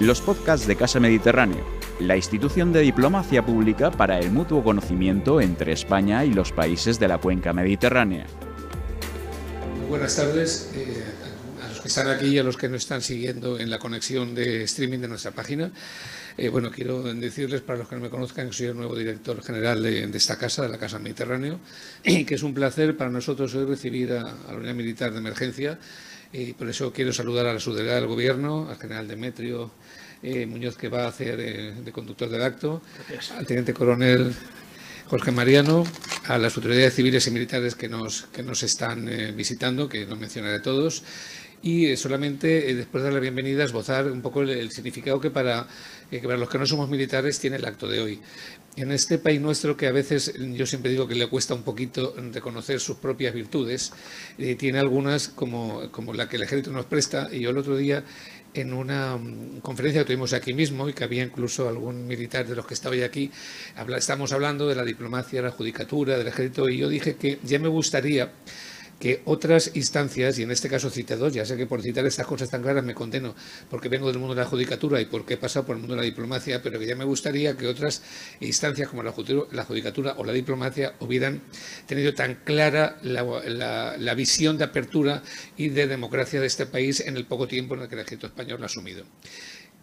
los podcasts de Casa Mediterráneo, la institución de diplomacia pública para el mutuo conocimiento entre España y los países de la cuenca mediterránea. Buenas tardes eh, a los que están aquí y a los que nos están siguiendo en la conexión de streaming de nuestra página. Eh, bueno, quiero decirles, para los que no me conozcan, que soy el nuevo director general de, esta casa, de la Casa Mediterráneo, y que es un placer para nosotros hoy recibir a, la Unidad Militar de Emergencia. Y por eso quiero saludar a la subdelegada del Gobierno, al general Demetrio eh, Muñoz, que va a hacer eh, de conductor del acto, al teniente coronel Jorge Mariano, a las autoridades civiles y militares que nos, que nos están eh, visitando, que no mencionaré todos, y solamente después de dar la bienvenida esbozar un poco el, significado que para, que para los que no somos militares tiene el acto de hoy. En este país nuestro, que a veces yo siempre digo que le cuesta un poquito reconocer sus propias virtudes, tiene algunas como, como la que el ejército nos presta, y yo el otro día en una mm, conferencia que tuvimos aquí mismo y que había incluso algún militar de los que estaba aquí, estamos hablando de la diplomacia, la judicatura, del ejército, y yo dije que ya me gustaría que otras instancias, y en este caso cité dos, ya sé que por citar estas cosas tan claras me condeno porque vengo del mundo de la judicatura y porque he pasado por el mundo de la diplomacia, pero que ya me gustaría que otras instancias como la judicatura o la diplomacia hubieran tenido tan clara la, visión de apertura y de democracia de este país en el poco tiempo en el que el ejército español ha asumido.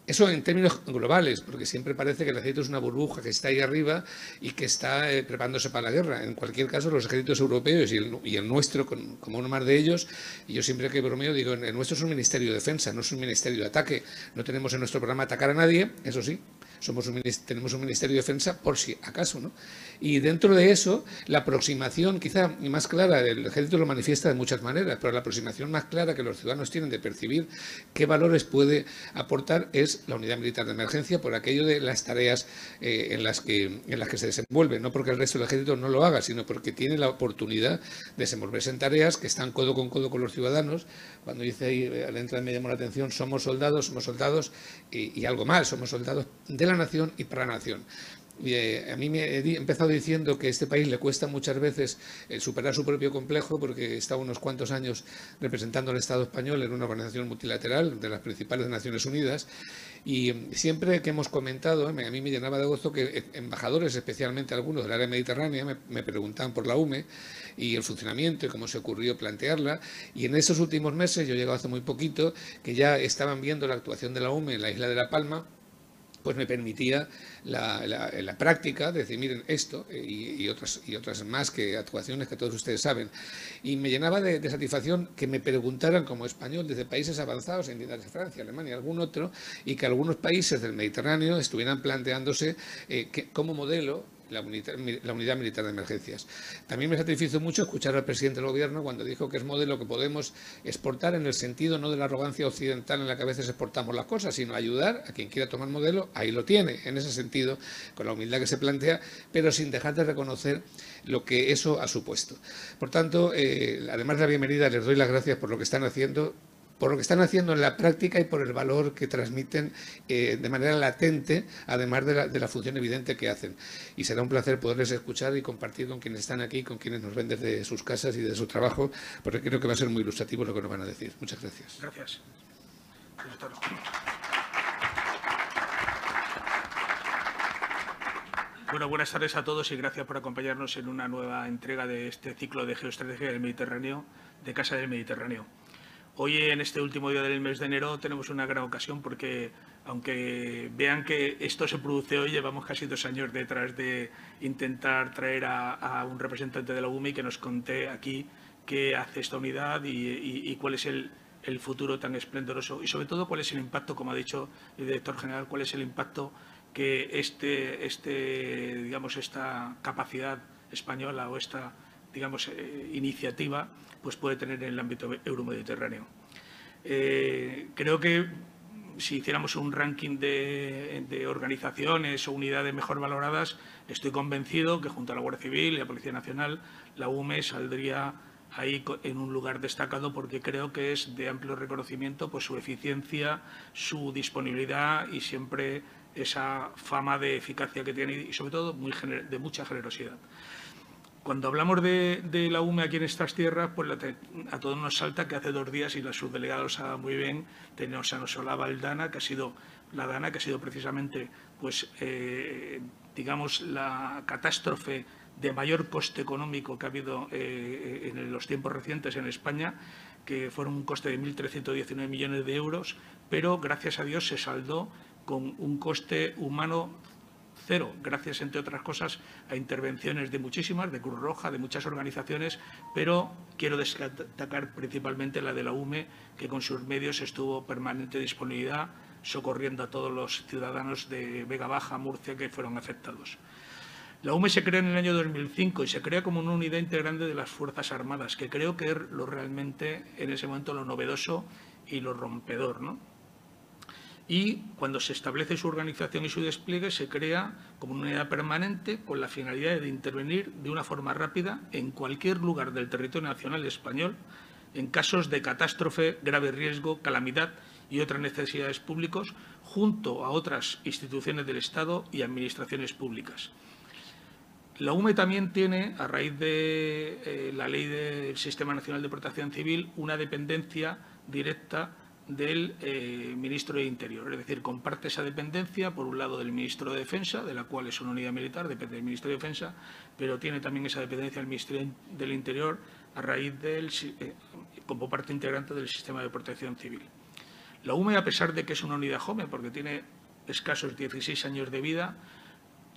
Eso en términos globales, porque siempre parece que el ejército es una burbuja que está ahí arriba y que está eh, preparándose para la guerra. En cualquier caso, los ejércitos europeos y el, nuestro, como uno más de ellos, y yo siempre que bromeo digo, el nuestro es un ministerio de defensa, no es un ministerio de ataque. No tenemos en nuestro programa atacar a nadie, eso sí, somos tenemos un Ministerio de Defensa por si acaso. ¿no? Y dentro de eso, la aproximación quizá más clara, el ejército lo manifiesta de muchas maneras, pero la aproximación más clara que los ciudadanos tienen de percibir qué valores puede aportar es la unidad militar de emergencia por aquello de las tareas eh, en, las que, en las que se desenvuelve, no porque el resto del ejército no lo haga, sino porque tiene la oportunidad de desenvolverse en tareas que están codo con codo con los ciudadanos. Cuando dice ahí, eh, al entrar me llamó la atención, somos soldados, somos soldados y, y algo más, somos soldados de la nación y para la nación. Eh, a mí me he empezado diciendo que a este país le cuesta muchas veces eh, superar su propio complejo porque está unos cuantos años representando al Estado español en una organización multilateral de las principales Naciones Unidas y siempre que hemos comentado, a mí me llenaba de gozo que eh, embajadores, especialmente algunos del área mediterránea, me, me preguntaban por la UME y el funcionamiento y cómo se ocurrió plantearla. Y en esos últimos meses, yo he llegado hace muy poquito, que ya estaban viendo la actuación de la UME en la isla de La Palma pues me permitía la, práctica de decir, miren, esto eh, y, otras, y otras más que actuaciones que todos ustedes saben. Y me llenaba de, satisfacción que me preguntaran como español desde países avanzados, en de Francia, Alemania, algún otro, y que algunos países del Mediterráneo estuvieran planteándose eh, que, como modelo la, unidad militar de emergencias. También me satisfizo mucho escuchar al presidente del Gobierno cuando dijo que es modelo que podemos exportar en el sentido no de la arrogancia occidental en la que a veces exportamos las cosas, sino ayudar a quien quiera tomar modelo, ahí lo tiene, en ese sentido, con la humildad que se plantea, pero sin dejar de reconocer lo que eso ha supuesto. Por tanto, eh, además de la bienvenida, les doy las gracias por lo que están haciendo por lo que están haciendo en la práctica y por el valor que transmiten eh, de manera latente, además de la, función evidente que hacen. Y será un placer poderles escuchar y compartir con quienes están aquí, con quienes nos ven desde sus casas y de su trabajo, porque creo que va a ser muy ilustrativo lo que nos van a decir. Muchas gracias. Gracias. Bueno, buenas tardes a todos y gracias por acompañarnos en una nueva entrega de este ciclo de geoestrategia del Mediterráneo, de Casa del Mediterráneo. Hoy, en este último día del mes de enero, tenemos una gran ocasión porque, aunque vean que esto se produce hoy, llevamos casi dos años detrás de intentar traer a, un representante de la UMI que nos conté aquí qué hace esta unidad y, cuál es el, futuro tan esplendoroso y, sobre todo, cuál es el impacto, como ha dicho el director general, cuál es el impacto que este, este, digamos, esta capacidad española o esta digamos, eh, iniciativa pues puede tener en el ámbito euromediterráneo. Eh, creo que si hiciéramos un ranking de, organizaciones o unidades mejor valoradas, estoy convencido que junto a la Guardia Civil y la Policía Nacional, la UME saldría ahí en un lugar destacado porque creo que es de amplio reconocimiento pues, su eficiencia, su disponibilidad y siempre esa fama de eficacia que tiene y sobre todo muy de mucha generosidad. Cuando hablamos de, la UME aquí en estas tierras, pues a todos nos salta que hace dos días, y la subdelegada lo sabe muy bien, tenemos a Nosolaba el Dana, que ha sido la Dana, que ha sido precisamente, pues, eh, digamos, la catástrofe de mayor coste económico que ha habido eh, en los tiempos recientes en España, que fueron un coste de 1.319 millones de euros, pero gracias a Dios se saldó con un coste humano cero, gracias, entre otras cosas, a intervenciones de muchísimas, de Cruz Roja, de muchas organizaciones, pero quiero destacar principalmente la de la UME, que con sus medios estuvo permanente disponibilidad, socorriendo a todos los ciudadanos de Vega Baja, Murcia, que fueron afectados. La UME se crea en el año 2005 y se crea como una unidad integrante de las Fuerzas Armadas, que creo que es lo realmente en ese momento lo novedoso y lo rompedor. ¿no? Y cuando se establece su organización y su despliegue, se crea como una unidad permanente con la finalidad de intervenir de una forma rápida en cualquier lugar del territorio nacional español en casos de catástrofe, grave riesgo, calamidad y otras necesidades públicas, junto a otras instituciones del Estado y administraciones públicas. La UME también tiene, a raíz de eh, la ley del Sistema Nacional de Protección Civil, una dependencia directa del eh, ministro de Interior. Es decir, comparte esa dependencia, por un lado, del ministro de Defensa, de la cual es una unidad militar, depende del ministro de Defensa, pero tiene también esa dependencia del Ministerio del Interior a raíz del, eh, como parte integrante del sistema de protección civil. La UME, a pesar de que es una unidad joven, porque tiene escasos 16 años de vida,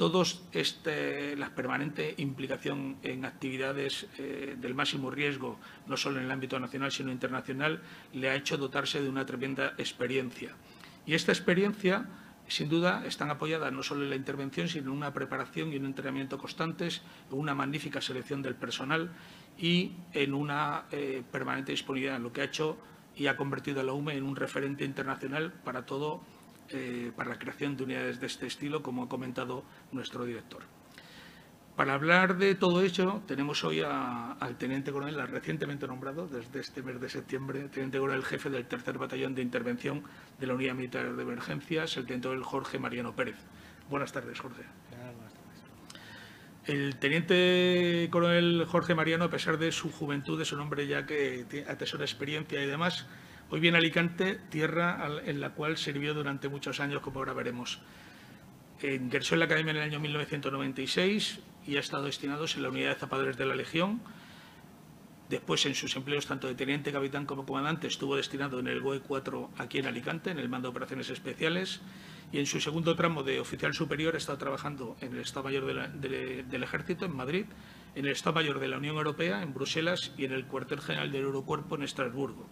todos este, la permanente implicación en actividades eh, del máximo riesgo, no solo en el ámbito nacional, sino internacional, le ha hecho dotarse de una tremenda experiencia. Y esta experiencia, sin duda, están apoyadas no solo en la intervención, sino en una preparación y un entrenamiento constantes, una magnífica selección del personal y en una eh, permanente disponibilidad, lo que ha hecho y ha convertido a la UME en un referente internacional para todo eh, para la creación de unidades de este estilo, como ha comentado nuestro director. Para hablar de todo ello, tenemos hoy al teniente coronel, recientemente nombrado desde este mes de septiembre, teniente coronel jefe del tercer batallón de intervención de la Unidad Militar de Emergencias, el teniente coronel Jorge Mariano Pérez. Buenas tardes, Jorge. El teniente coronel Jorge Mariano, a pesar de su juventud, de su nombre ya que atesora experiencia y demás, Hoy viene Alicante, tierra en la cual sirvió durante muchos años, como ahora veremos. Ingresó en la Academia en el año 1996 y ha estado destinado en la Unidad de Zapadores de la Legión. Después, en sus empleos tanto de teniente, capitán como comandante, estuvo destinado en el GOE 4 aquí en Alicante, en el Mando de Operaciones Especiales. Y en su segundo tramo de oficial superior ha estado trabajando en el Estado Mayor del Ejército, en Madrid, en el Estado Mayor de la Unión Europea, en Bruselas, y en el Cuartel General del Eurocuerpo, en Estrasburgo.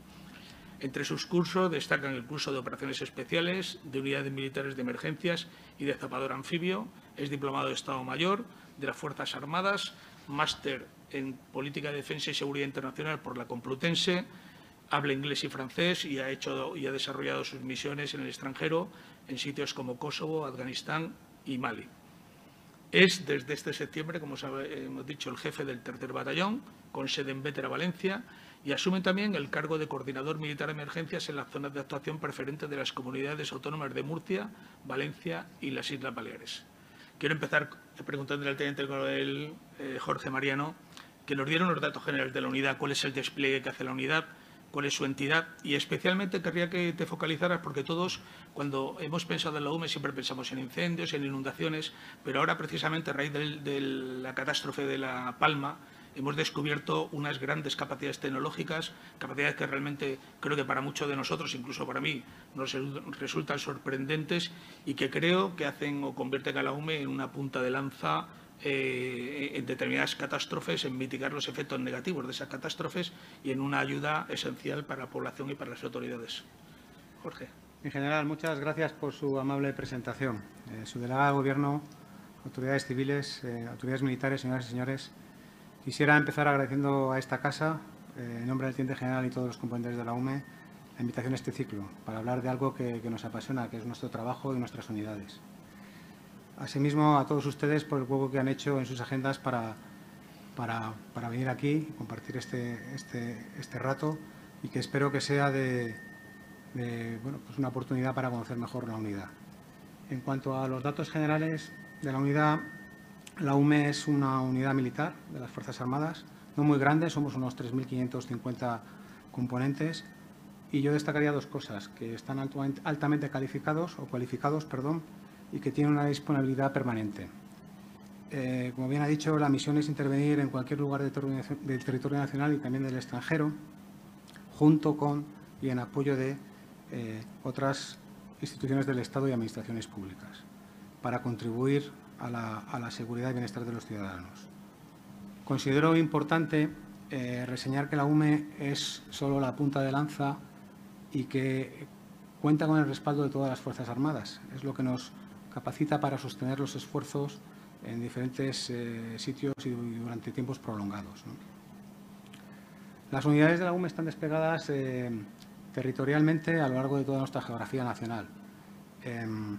Entre sus cursos destacan el curso de Operaciones Especiales, de Unidades Militares de Emergencias y de Zapador Anfibio. Es diplomado de Estado Mayor de las Fuerzas Armadas, máster en Política de Defensa y Seguridad Internacional por la Complutense, habla inglés y francés y ha, hecho, y ha desarrollado sus misiones en el extranjero en sitios como Kosovo, Afganistán y Mali. Es desde este septiembre, como hemos dicho, el jefe del tercer batallón, con sede en Vétera, Valencia, y asume también el cargo de coordinador militar de emergencias en las zonas de actuación preferente de las comunidades autónomas de Murcia, Valencia y las Islas Baleares. Quiero empezar preguntándole al teniente coronel eh, Jorge Mariano que nos diera unos datos generales de la unidad, cuál es el despliegue que hace la unidad, cuál es su entidad y especialmente querría que te focalizaras porque todos cuando hemos pensado en la UME siempre pensamos en incendios, en inundaciones, pero ahora precisamente a raíz de la catástrofe de La Palma hemos descubierto unas grandes capacidades tecnológicas, capacidades que realmente creo que para muchos de nosotros, incluso para mí, nos resultan sorprendentes y que creo que hacen o convierten a la UME en una punta de lanza eh, en determinadas catástrofes, en mitigar los efectos negativos de esas catástrofes y en una ayuda esencial para la población y para las autoridades. Jorge. En general, muchas gracias por su amable presentación. Eh, su delegada de Gobierno, autoridades civiles, eh, autoridades militares, señoras y señores, Quisiera empezar agradeciendo a esta casa, eh, en nombre del Teniente General y todos los componentes de la UME, la invitación a este ciclo, para hablar de algo que, nos apasiona, que es nuestro trabajo y nuestras unidades. Asimismo, a todos ustedes por el juego que han hecho en sus agendas para, para, venir aquí y compartir este, este, este, rato y que espero que sea de, bueno, pues una oportunidad para conocer mejor la unidad. En cuanto a los datos generales de la unidad, La UME es una unidad militar de las Fuerzas Armadas, no muy grande, somos unos 3.550 componentes y yo destacaría dos cosas, que están altamente calificados o cualificados, perdón, y que tienen una disponibilidad permanente. Eh, como bien ha dicho, la misión es intervenir en cualquier lugar del territorio nacional y también del extranjero, junto con y en apoyo de eh, otras instituciones del Estado y administraciones públicas, para contribuir a la, seguridad y bienestar de los ciudadanos. Considero importante eh, reseñar que la UME es solo la punta de lanza y que cuenta con el respaldo de todas las Fuerzas Armadas. Es lo que nos capacita para sostener los esfuerzos en diferentes eh, sitios y durante tiempos prolongados. Las unidades de la UME están desplegadas eh, territorialmente a lo largo de toda nuestra geografía nacional. Em,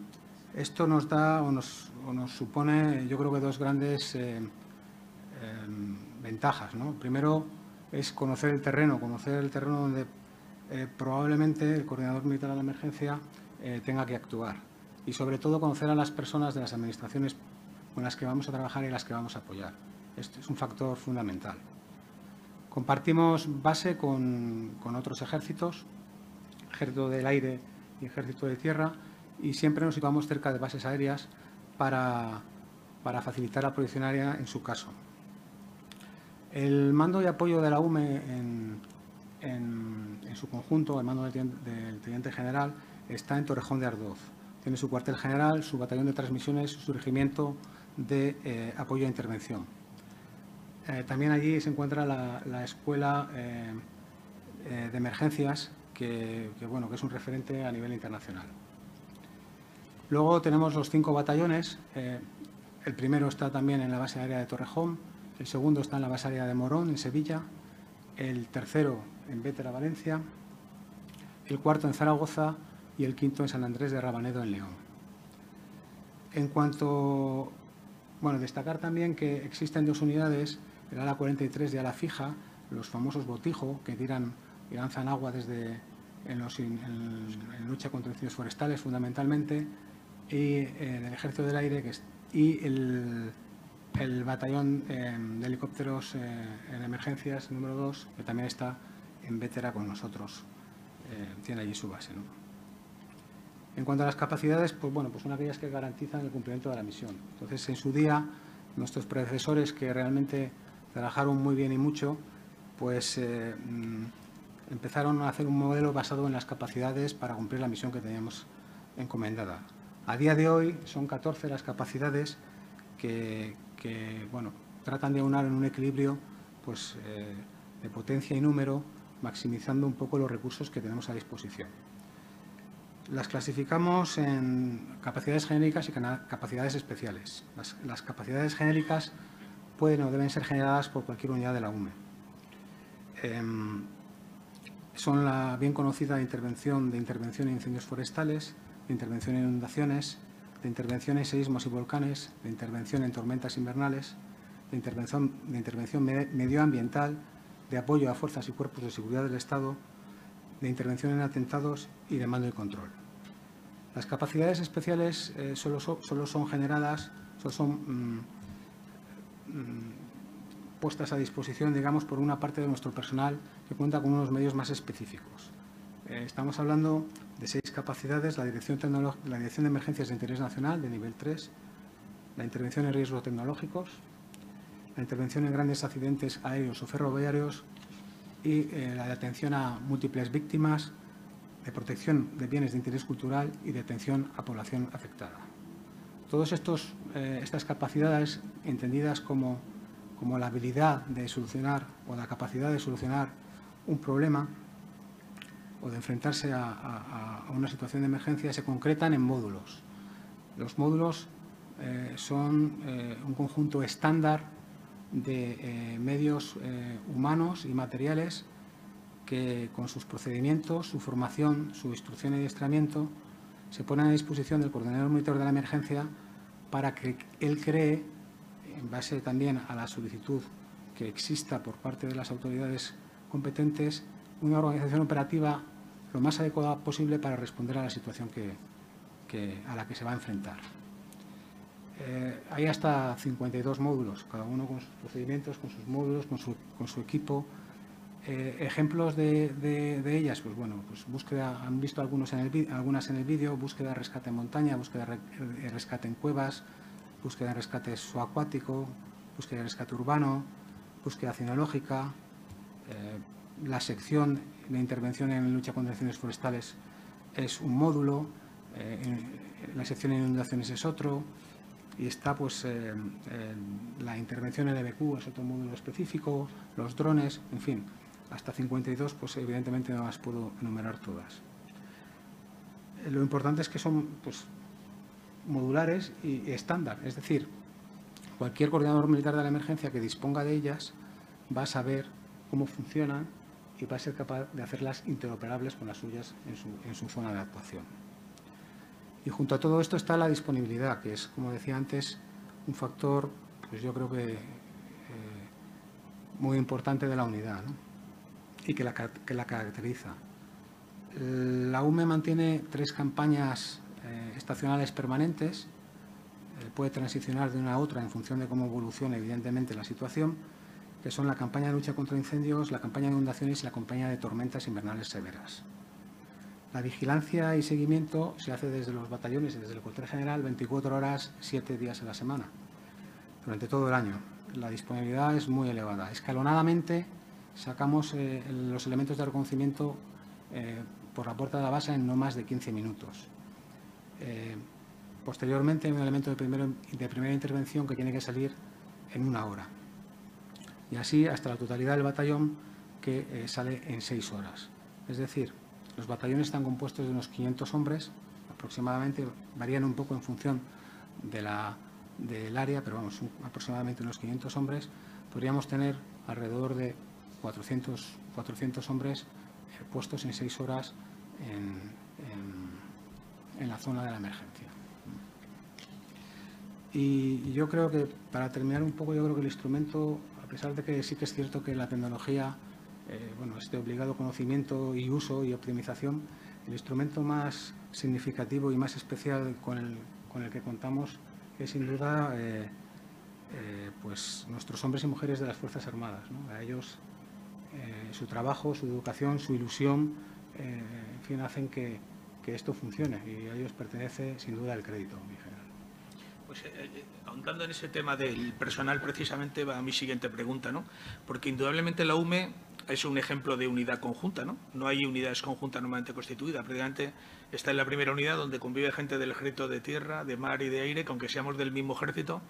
esto nos da o nos, supone, yo creo que dos grandes eh, em, ventajas. Primero es conocer el terreno, conocer el terreno donde probablemente el coordinador militar de la emergencia tenga que actuar y sobre todo conocer a las personas de las administraciones con las que vamos a trabajar y las que vamos a apoyar. Este es un factor fundamental. Compartimos base con, otros ejércitos, ejército del aire y ejército de tierra, y siempre nos situamos cerca de bases aéreas para, facilitar la protección aérea en su caso. El mando y apoyo de la UME en, su conjunto, el mando del, Teniente General, está en Torrejón de Ardoz. Tiene su cuartel general, su batallón de transmisiones, su regimiento de eh, apoyo a intervención. Eh, también allí se encuentra la, escuela eh, de emergencias, que, bueno, que es un referente a nivel internacional. Luego tenemos los cinco batallones. el primero está también en la base aérea de Torrejón, el segundo está en la base aérea de Morón, en Sevilla, el tercero en Vétera, Valencia, el cuarto en Zaragoza y el quinto en San Andrés de Rabanedo, en León. En cuanto bueno, destacar también que existen dos unidades, el ala 43 de ala fija, los famosos botijo, que tiran y lanzan agua desde en, lucha contra incendios forestales fundamentalmente, y eh, el Ejército del Aire que y el, batallón eh, de helicópteros eh, en emergencias número 2, que también está en Vétera con nosotros, tiene allí su base. En cuanto a las capacidades, pues bueno, pues son aquellas que garantizan el cumplimiento de la misión. Entonces, en su día, nuestros predecesores que realmente trabajaron muy bien y mucho, pues eh, mm, empezaron a hacer un modelo basado en las capacidades para cumplir la misión que teníamos encomendada. A día de hoy son 14 las capacidades que, bueno, tratan de unar en un equilibrio pues, eh, de potencia y número, maximizando un poco los recursos que tenemos a disposición. Las clasificamos en capacidades genéricas y capacidades especiales. Las, capacidades genéricas pueden o deben ser generadas por cualquier unidad de la UME. Em, son la bien conocida intervención de intervención en incendios forestales, de intervención en inundaciones, de intervención en seísmos y volcanes, de intervención en tormentas invernales, de intervención, medioambiental, de apoyo a fuerzas y cuerpos de seguridad del Estado, de intervención en atentados y de mando y control. Las capacidades especiales eh, solo, son generadas, solo son mm, mm, puestas a disposición, digamos, por una parte de nuestro personal que cuenta con unos medios más específicos. Eh, estamos hablando de seis capacidades, la dirección, la dirección de Emergencias de Interés Nacional, de nivel 3, la intervención en riesgos tecnológicos, la intervención en grandes accidentes aéreos o ferroviarios y eh, la de atención a múltiples víctimas, de protección de bienes de interés cultural y de atención a población afectada. Todas eh, estas capacidades, entendidas como, como la habilidad de solucionar o la capacidad de solucionar un problema o de enfrentarse a, una situación de emergencia, se concretan en módulos. Los módulos eh, son eh, un conjunto estándar de medios humanos y materiales que con sus procedimientos, su formación, su instrucción y adiestramiento se ponen a disposición del coordinador monitor de la emergencia para que él cree, en base también a la solicitud que exista por parte de las autoridades competentes, una organización operativa lo más adecuada posible para responder a la situación que, a la que se va a enfrentar. Eh, hay hasta 52 módulos, cada uno con sus procedimientos, con sus módulos, con su, equipo. Eh, ejemplos de, ellas, pues bueno, pues búsqueda, han visto algunos en el, algunas en el vídeo, búsqueda de rescate en montaña, búsqueda de rescate en cuevas, búsqueda de rescate subacuático, búsqueda de rescate urbano, búsqueda cinológica, eh, la sección de intervención en lucha contra incendios forestales es un módulo, la sección de inundaciones es otro, y está pues eh, la intervención en EBQ, es otro módulo específico, los drones, en fin, hasta 52, pues evidentemente no las puedo enumerar todas. Eh, lo importante es que son pues, modulares y estándar, es decir, cualquier coordinador militar de la emergencia que disponga de ellas va a saber cómo funcionan y va a ser capaz de hacerlas interoperables con las suyas en su, en su zona de actuación. Y junto a todo esto está la disponibilidad, que es, como decía antes, un factor, pues yo creo que eh, muy importante de la unidad y que la, que la, caracteriza. La UME mantiene tres campañas eh, estacionales permanentes, eh, puede transicionar de una a otra en función de cómo evolucione evidentemente la situación, que son la campaña de lucha contra incendios, la campaña de inundaciones y la campaña de tormentas invernales severas. La vigilancia y seguimiento se hace desde los batallones y desde el cuartel general 24 horas, 7 días a la semana, durante todo el año. La disponibilidad es muy elevada. Escalonadamente sacamos eh, los elementos de reconocimiento eh, por la puerta de la base en no más de 15 minutos. Eh, posteriormente hay un elemento de, de primera intervención que tiene que salir en una hora. Y así hasta la totalidad del batallón que sale en seis horas. Es decir, los batallones están compuestos de unos 500 hombres, aproximadamente, varían un poco en función de la, del área, pero vamos, aproximadamente unos 500 hombres. Podríamos tener alrededor de 400, 400 hombres eh, puestos en seis horas en, la zona de la emergencia. Y yo creo que, para terminar un poco, yo creo que el instrumento, pesar de que sí que es cierto que la tecnología eh, bueno, este obligado conocimiento y uso y optimización, el instrumento más significativo y más especial con el, que contamos es sin duda eh, eh, pues nuestros hombres y mujeres de las Fuerzas Armadas. A ellos su trabajo, su educación, su ilusión, en fin, hacen que, que, esto funcione y a ellos pertenece sin duda el crédito, mi general. Pues ahondando en ese tema del personal, precisamente va a mi siguiente pregunta, ¿no? Porque indudablemente la UME es un ejemplo de unidad conjunta, ¿no? No hay unidades conjuntas normalmente constituidas. Prácticamente está en la primera unidad donde convive gente del ejército de tierra, de mar y de aire, que aunque seamos del mismo ejército,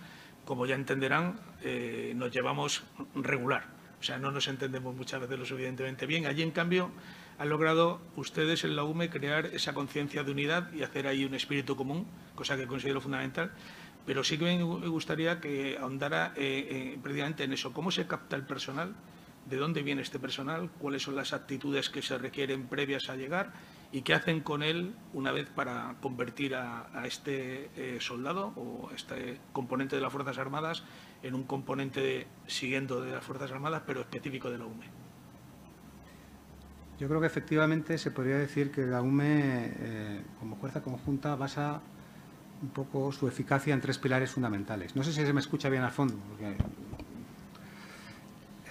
como ya entenderán, eh, nos llevamos regular. O sea, no nos entendemos muchas veces lo suficientemente bien. Allí, en cambio, han logrado ustedes en la UME crear esa conciencia de unidad y hacer ahí un espíritu común, cosa que considero fundamental. Pero sí que me gustaría que ahondara eh, eh, precisamente en eso. ¿Cómo se capta el personal? de dónde viene este personal, cuáles son las actitudes que se requieren previas a llegar y qué hacen con él una vez para convertir a, este eh, soldado o este componente de las Fuerzas Armadas en un componente siguiendo de las Fuerzas Armadas, pero específico de la UME. Yo creo que efectivamente se podría decir que la UME, eh, como fuerza conjunta, basa un poco su eficacia en tres pilares fundamentales. No sé si se me escucha bien al fondo,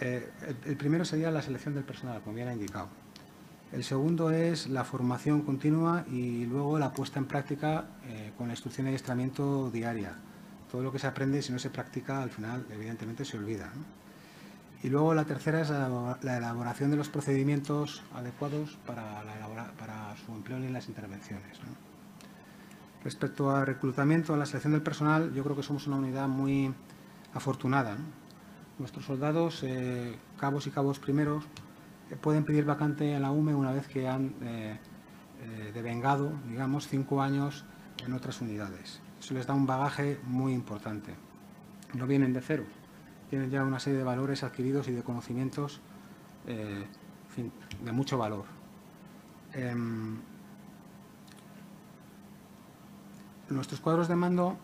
eh, el, primero sería la selección del personal, como bien ha indicado. El segundo es la formación continua y luego la puesta en práctica eh, con la instrucción y adiestramiento diaria. Todo lo que se aprende, si no se practica, al final, evidentemente, se olvida. Y luego la tercera es la, elaboración de los procedimientos adecuados para, para su empleo en las intervenciones. Respecto al reclutamiento, a la selección del personal, yo creo que somos una unidad muy afortunada. Nuestros soldados, eh, cabos y cabos primeros, eh, pueden pedir vacante en la UME una vez que han eh, devengado, digamos, cinco años en otras unidades. Eso les da un bagaje muy importante. No vienen de cero, tienen ya una serie de valores adquiridos y de conocimientos de mucho valor. Nuestros cuadros de mando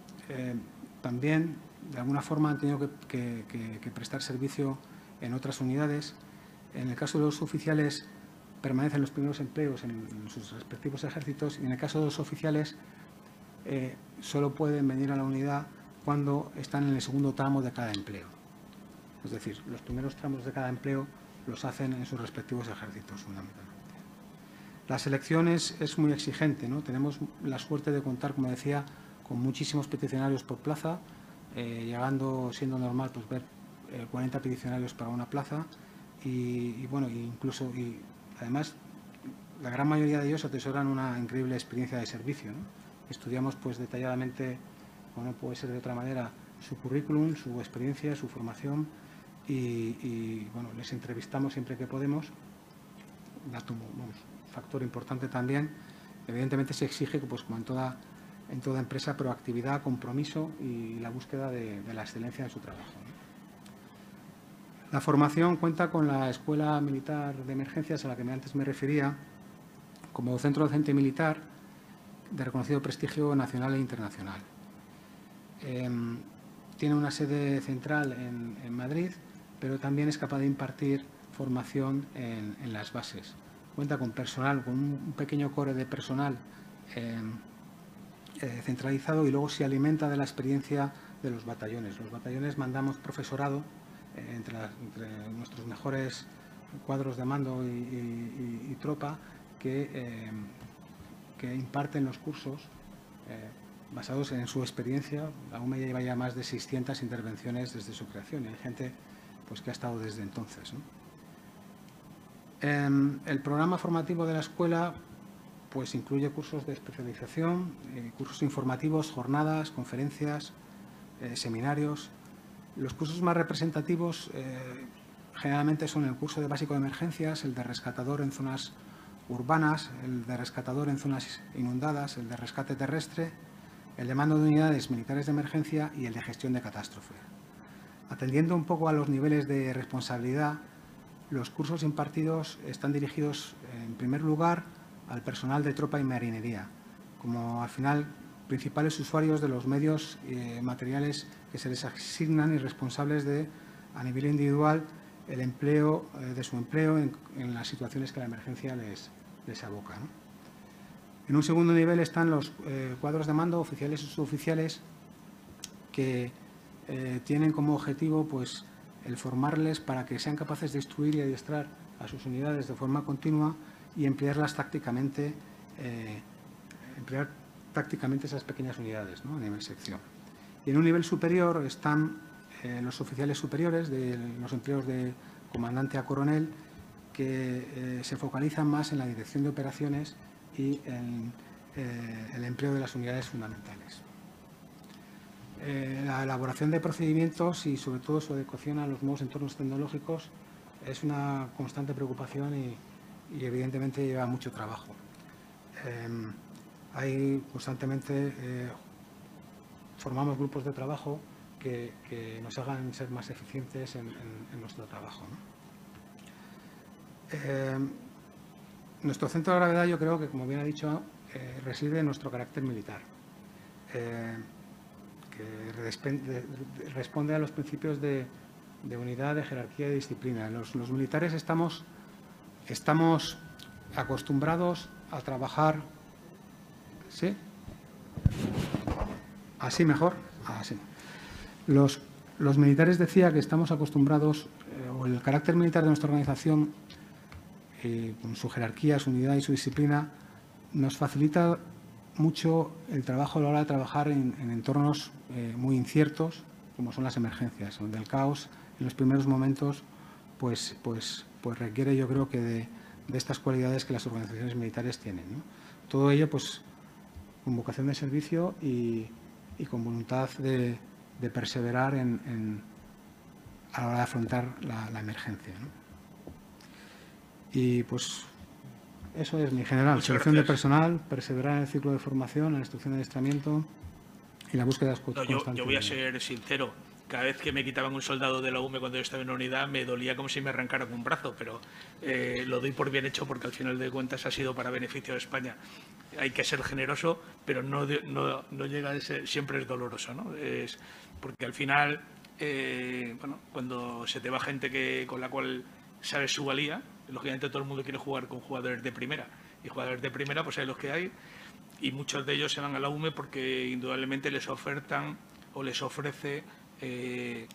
también de alguna forma han tenido que, prestar servicio en otras unidades. En el caso de los oficiales permanecen los primeros empleos en, sus respectivos ejércitos y en el caso de los oficiales eh, solo pueden venir a la unidad cuando están en el segundo tramo de cada empleo. Es decir, los primeros tramos de cada empleo los hacen en sus respectivos ejércitos fundamentalmente. La selección es, muy exigente. ¿no? Tenemos la suerte de contar, como decía, con muchísimos peticionarios por plaza, eh, llegando, siendo normal, pues ver 40 eh, peticionarios para una plaza y, bueno, incluso, y además, la gran mayoría de ellos atesoran una increíble experiencia de servicio. Estudiamos pues detalladamente, como no puede ser de otra manera, su currículum, su experiencia, su formación y, bueno, les entrevistamos siempre que podemos. Dato, factor importante también. Evidentemente se exige, pues como en toda, en toda empresa, proactividad, compromiso y la búsqueda de, la excelencia en su trabajo. La formación cuenta con la Escuela Militar de Emergencias a la que antes me refería como centro docente militar de reconocido prestigio nacional e internacional. Em, tiene una sede central en, Madrid, pero también es capaz de impartir formación en, las bases. Cuenta con personal, con un pequeño core de personal em, eh, centralizado y luego se alimenta de la experiencia de los batallones. Los batallones mandamos profesorado eh, entre, nuestros mejores cuadros de mando y, tropa que, eh, que, imparten los cursos eh, basados en su experiencia. La UME lleva ya más de 600 intervenciones desde su creación y hay gente pues, que ha estado desde entonces. Em, el programa formativo de la escuela pues, incluye cursos de especialización, cursos informativos, jornadas, conferencias, seminarios, los cursos más representativos eh, generalmente son el curso de básico de emergencias, el de rescatador en zonas urbanas, el de rescatador en zonas inundadas, el de rescate terrestre, el de mando de unidades militares de emergencia y el de gestión de catástrofe. Atendiendo un poco a los niveles de responsabilidad, los cursos impartidos están dirigidos en primer lugar al personal de tropa y marinería, como al final principales usuarios de los medios eh, materiales que se les asignan y responsables de, a nivel individual, el empleo eh, de su empleo en, las situaciones que la emergencia les, les aboca. En un segundo nivel están los eh, cuadros de mando oficiales y suboficiales que eh, tienen como objetivo pues, el formarles para que sean capaces de instruir y adiestrar a sus unidades de forma continua y emplearlas tácticamente, emplear tácticamente esas pequeñas unidades ¿no? a nivel sección. Y en un nivel superior están eh, los oficiales superiores de los empleos de comandante a coronel que eh, se focalizan más en la dirección de operaciones y en eh, el empleo de las unidades fundamentales. La elaboración de procedimientos y sobre todo su adecuación a los nuevos entornos tecnológicos es una constante preocupación y, evidentemente lleva mucho trabajo. hay constantemente formamos grupos de trabajo que, nos hagan ser más eficientes en, nuestro trabajo. Eh, nuestro centro de gravedad yo creo que, como bien ha dicho, eh, reside en nuestro carácter militar, eh, que responde a los principios de, unidad, de jerarquía y disciplina. Los, los militares estamos, estamos acostumbrados a trabajar... ¿Sí? Así mejor. Así. Los, los militares decía que estamos acostumbrados, eh, o el carácter militar de nuestra organización, eh, con su jerarquía, su unidad y su disciplina, nos facilita mucho el trabajo a la hora de trabajar en, entornos eh, muy inciertos, como son las emergencias, donde el caos en los primeros momentos pues, pues, pues requiere yo creo que de, estas cualidades que las organizaciones militares tienen. Todo ello pues con vocación de servicio y, con voluntad de, perseverar en, a la hora de afrontar la, emergencia. Y pues eso es mi general. Selección de personal, perseverar en el ciclo de formación, en la instrucción de adiestramiento y la búsqueda no, yo, yo voy a ser sincero cada vez que me quitaban un soldado de la UME cuando yo estaba en una unidad me dolía como si me arrancaran un brazo, pero eh, lo doy por bien hecho porque al final de cuentas ha sido para beneficio de España. Hay que ser generoso, pero no, no, llega a ser, siempre es doloroso, ¿no? Es porque al final, eh, bueno, cuando se te va gente que, con la cual sabes su valía, lógicamente todo el mundo quiere jugar con jugadores de primera. Y jugadores de primera, pues hay los que hay, y muchos de ellos se van a la UME porque indudablemente les ofertan o les ofrece eh,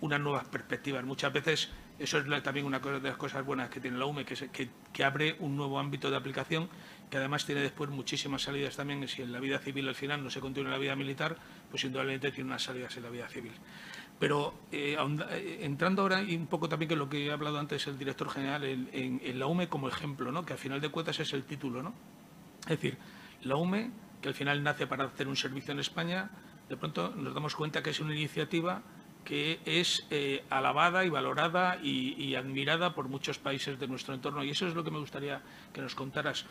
unas nuevas perspectivas. Muchas veces eso es también una de las cosas buenas que tiene la UME, que, abre un nuevo ámbito de aplicación que además tiene después muchísimas salidas también. Si en la vida civil al final no se continúa la vida militar, pues indudablemente tiene unas salidas en la vida civil. Pero eh, eh, entrando ahora y un poco también que lo que ha hablado antes el director general en, la UME como ejemplo, ¿no? que al final de cuentas es el título. ¿no? Es decir, la UME, que al final nace para hacer un servicio en España, de pronto nos damos cuenta que es una iniciativa que es eh, alabada y valorada y, admirada por muchos países de nuestro entorno. Y eso es lo que me gustaría que nos contaras.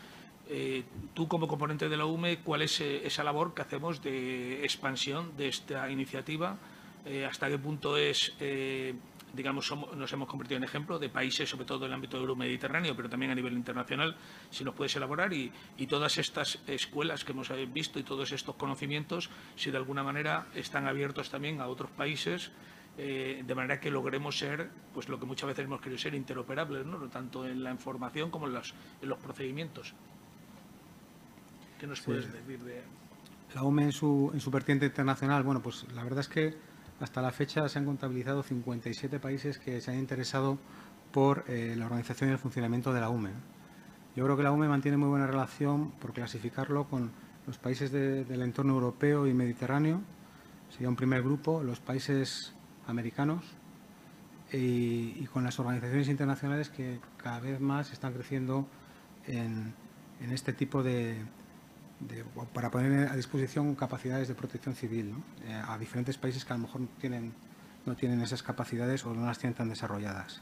tú como componente de la UME, ¿cuál es esa labor que hacemos de expansión de esta iniciativa? Eh, hasta qué punto es, eh, digamos, nos hemos convertido en ejemplo de países, sobre todo en el ámbito euromediterráneo, pero también a nivel internacional, si nos puedes elaborar, y, todas estas escuelas que hemos visto y todos estos conocimientos, si de alguna manera están abiertos también a otros países, eh, de manera que logremos ser, pues lo que muchas veces hemos querido ser, interoperables, ¿no? tanto en la información como en los, en los procedimientos. ¿Qué nos puedes decir de...? La OME en su, en su vertiente internacional, bueno, pues la verdad es que hasta la fecha se han contabilizado 57 países que se han interesado por eh, la organización y el funcionamiento de la UME. Yo creo que la UME mantiene muy buena relación, por clasificarlo, con los países del entorno europeo y mediterráneo. Sería un primer grupo, los países americanos y, con las organizaciones internacionales que cada vez más están creciendo en este tipo de, para poner a disposición capacidades de protección civil eh, a diferentes países que a lo mejor tienen, no tienen esas capacidades o no las tienen tan desarrolladas.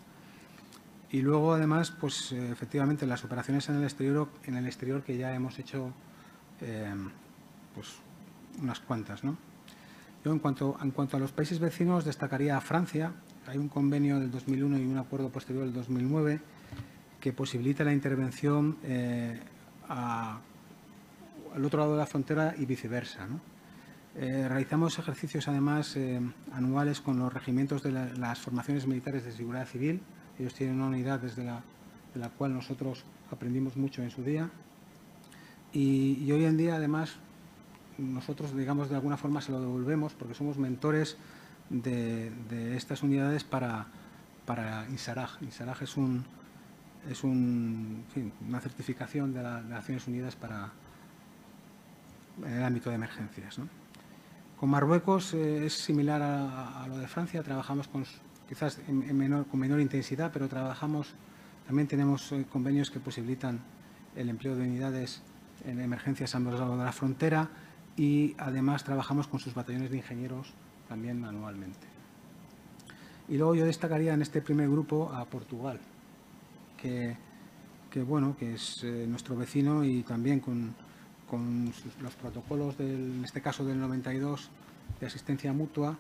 Y luego, además, pues eh, efectivamente las operaciones en el exterior, en el exterior que ya hemos hecho eh, pues, unas cuantas. ¿no? Yo, en cuanto, en cuanto a los países vecinos, destacaría a Francia. Hay un convenio del 2001 y un acuerdo posterior del 2009 que posibilita la intervención a al otro lado de la frontera y viceversa. Eh, realizamos ejercicios además eh, anuales con los regimientos de las formaciones militares de seguridad civil. Ellos tienen una unidad desde la, de la cual nosotros aprendimos mucho en su día. Y, hoy en día además nosotros digamos de alguna forma se lo devolvemos porque somos mentores de, estas unidades para, para INSARAG. INSARAG es, un, es un, una certificación de, las Naciones Unidas para, en el ámbito de emergencias. Con Marruecos eh, es similar a, lo de Francia, trabajamos con, quizás con menor intensidad, pero trabajamos, también tenemos eh, convenios que posibilitan el empleo de unidades en emergencias a ambos lados de la frontera y además trabajamos con sus batallones de ingenieros también anualmente. Y luego yo destacaría en este primer grupo a Portugal, que, bueno, que es eh, nuestro vecino y también con, con los protocolos, del, en este caso del 92, de asistencia mutua,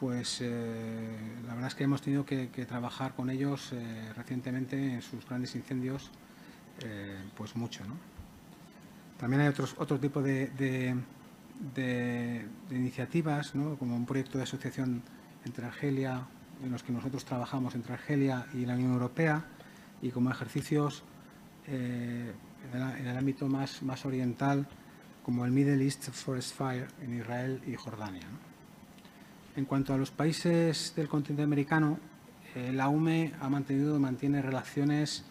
pues eh, la verdad es que hemos tenido que, trabajar con ellos eh, recientemente en sus grandes incendios, eh, pues mucho. También hay otros, otro tipo de, iniciativas, como un proyecto de asociación entre Argelia, en los que nosotros trabajamos entre Argelia y la Unión Europea, y como ejercicios en el, ámbito más, más oriental, como el Middle East Forest Fire en Israel y Jordania. En cuanto a los países del continente americano, eh, la UME ha mantenido y mantiene relaciones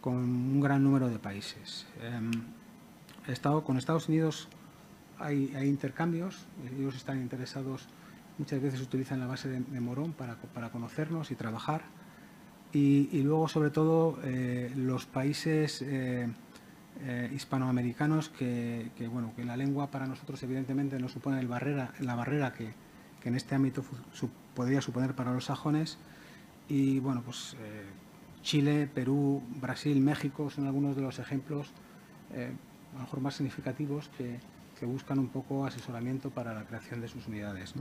con un gran número de países. Em, estado, con Estados Unidos hay, intercambios, ellos están interesados, muchas veces utilizan la base de, Morón para, para conocernos y trabajar. Y, luego, sobre todo, eh, los países eh, eh, hispanoamericanos que, bueno, que la lengua para nosotros evidentemente no supone el barrera, la barrera que, en este ámbito podría suponer para los sajones. Y bueno, pues eh, Chile, Perú, Brasil, México son algunos de los ejemplos eh, a lo mejor más significativos que, buscan un poco asesoramiento para la creación de sus unidades.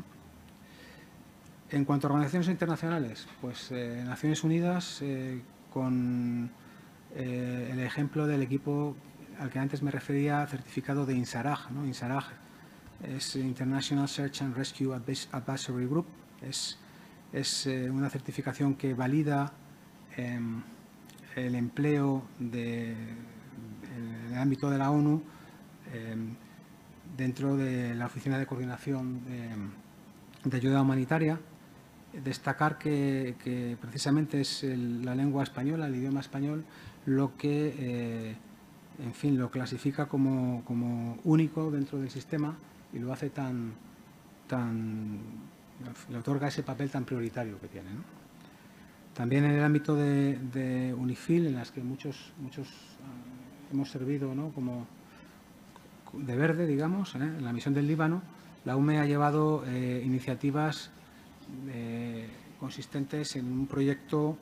En cuanto a organizaciones internacionales, pues Naciones Unidas con el ejemplo del equipo al que antes me refería, certificado de INSARAG. ¿no? INSARAG es International Search and Rescue Advisory Group. Es, eh, una certificación que valida em, el empleo en el ámbito de la ONU em, dentro de la Oficina de Coordinación de ayuda humanitaria. Destacar que, precisamente es la lengua española, el idioma español, lo que, eh, en fin, lo clasifica como, único dentro del sistema y lo hace tan, tan, le otorga ese papel tan prioritario que tiene. También en el ámbito de, UNIFIL, en las que muchos, muchos ah, hemos servido como de verde, digamos, ¿eh? en la misión del Líbano, la UME ha llevado eh, iniciativas eh, consistentes en un proyecto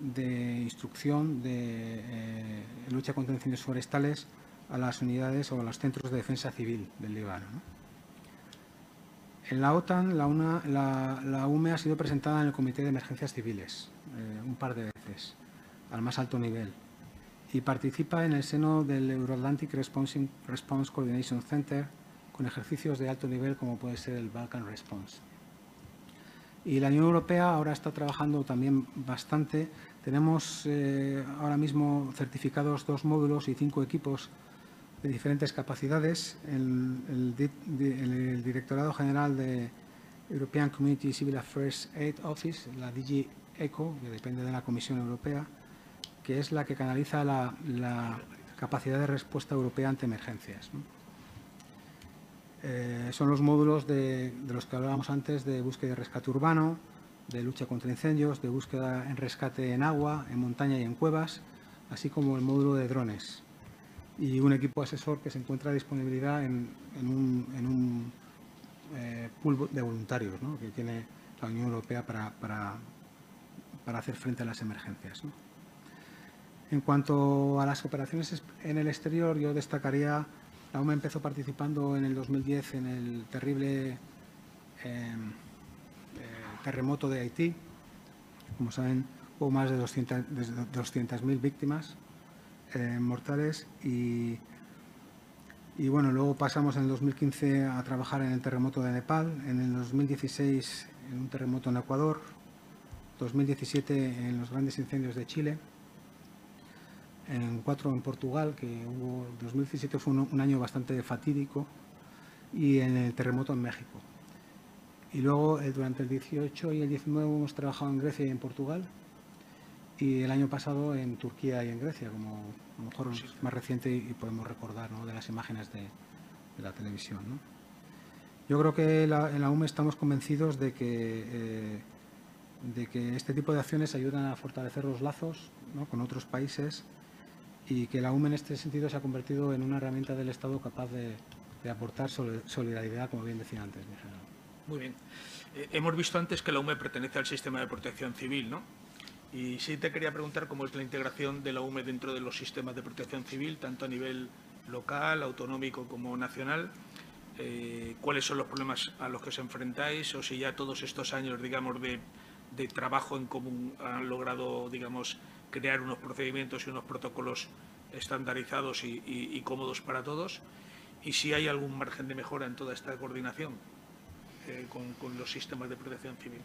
de instrucción de lucha contra incendios forestales a las unidades o a los centros de defensa civil del Líbano. En la OTAN, la, UME ha sido presentada en el Comité de Emergencias Civiles un par de veces, al más alto nivel y participa en el seno del Euro-Atlantic Response, Coordination Center con ejercicios de alto nivel como puede ser el Balkan Response. Y la Unión Europea ahora está trabajando también bastante. Tenemos eh, ahora mismo certificados dos módulos y cinco equipos de diferentes capacidades. El, el Directorado General de European Community Civil Affairs Aid Office, la DG ECO, que depende de la Comisión Europea, que es la que canaliza la, capacidad de respuesta europea ante emergencias. Eh, son los módulos de, los que hablábamos antes de búsqueda y rescate urbano, de lucha contra incendios, de búsqueda en rescate en agua, en montaña y en cuevas, así como el módulo de drones y un equipo asesor que se encuentra a disponibilidad en, un, eh, pool de voluntarios que tiene la Unión Europea para, para hacer frente a las emergencias. En cuanto a las operaciones en el exterior, yo destacaría, la UME empezó participando en el 2010 en el terrible em, terremoto de Haití. Como saben, hubo más de 200.000 víctimas eh, mortales y, y bueno, luego pasamos en el 2015 a trabajar en el terremoto de Nepal, en el 2016 en un terremoto en Ecuador, 2017 en los grandes incendios de Chile en cuatro en Portugal, que hubo 2017 fue un, año bastante fatídico, y en el terremoto en México. Y luego eh, durante el 18 y el 19 hemos trabajado en Grecia y en Portugal, y el año pasado en Turquía y en Grecia, como a lo mejor más reciente y podemos recordar de las imágenes de, la televisión. Yo creo que en la UME estamos convencidos de que, eh, de que este tipo de acciones ayudan a fortalecer los lazos con otros países y que la UME en este sentido se ha convertido en una herramienta del Estado capaz de, aportar solidaridad, como bien decía antes. Muy bien. Eh, hemos visto antes que la UME pertenece al sistema de protección civil, ¿no? Y sí te quería preguntar cómo es la integración de la UME dentro de los sistemas de protección civil, tanto a nivel local, autonómico como nacional. Eh, ¿Cuáles son los problemas a los que os enfrentáis? O si ya todos estos años, digamos, de, de trabajo en común han logrado, digamos, crear unos procedimientos y unos protocolos estandarizados y, cómodos para todos y si hay algún margen de mejora en toda esta coordinación eh, con, los sistemas de protección civil.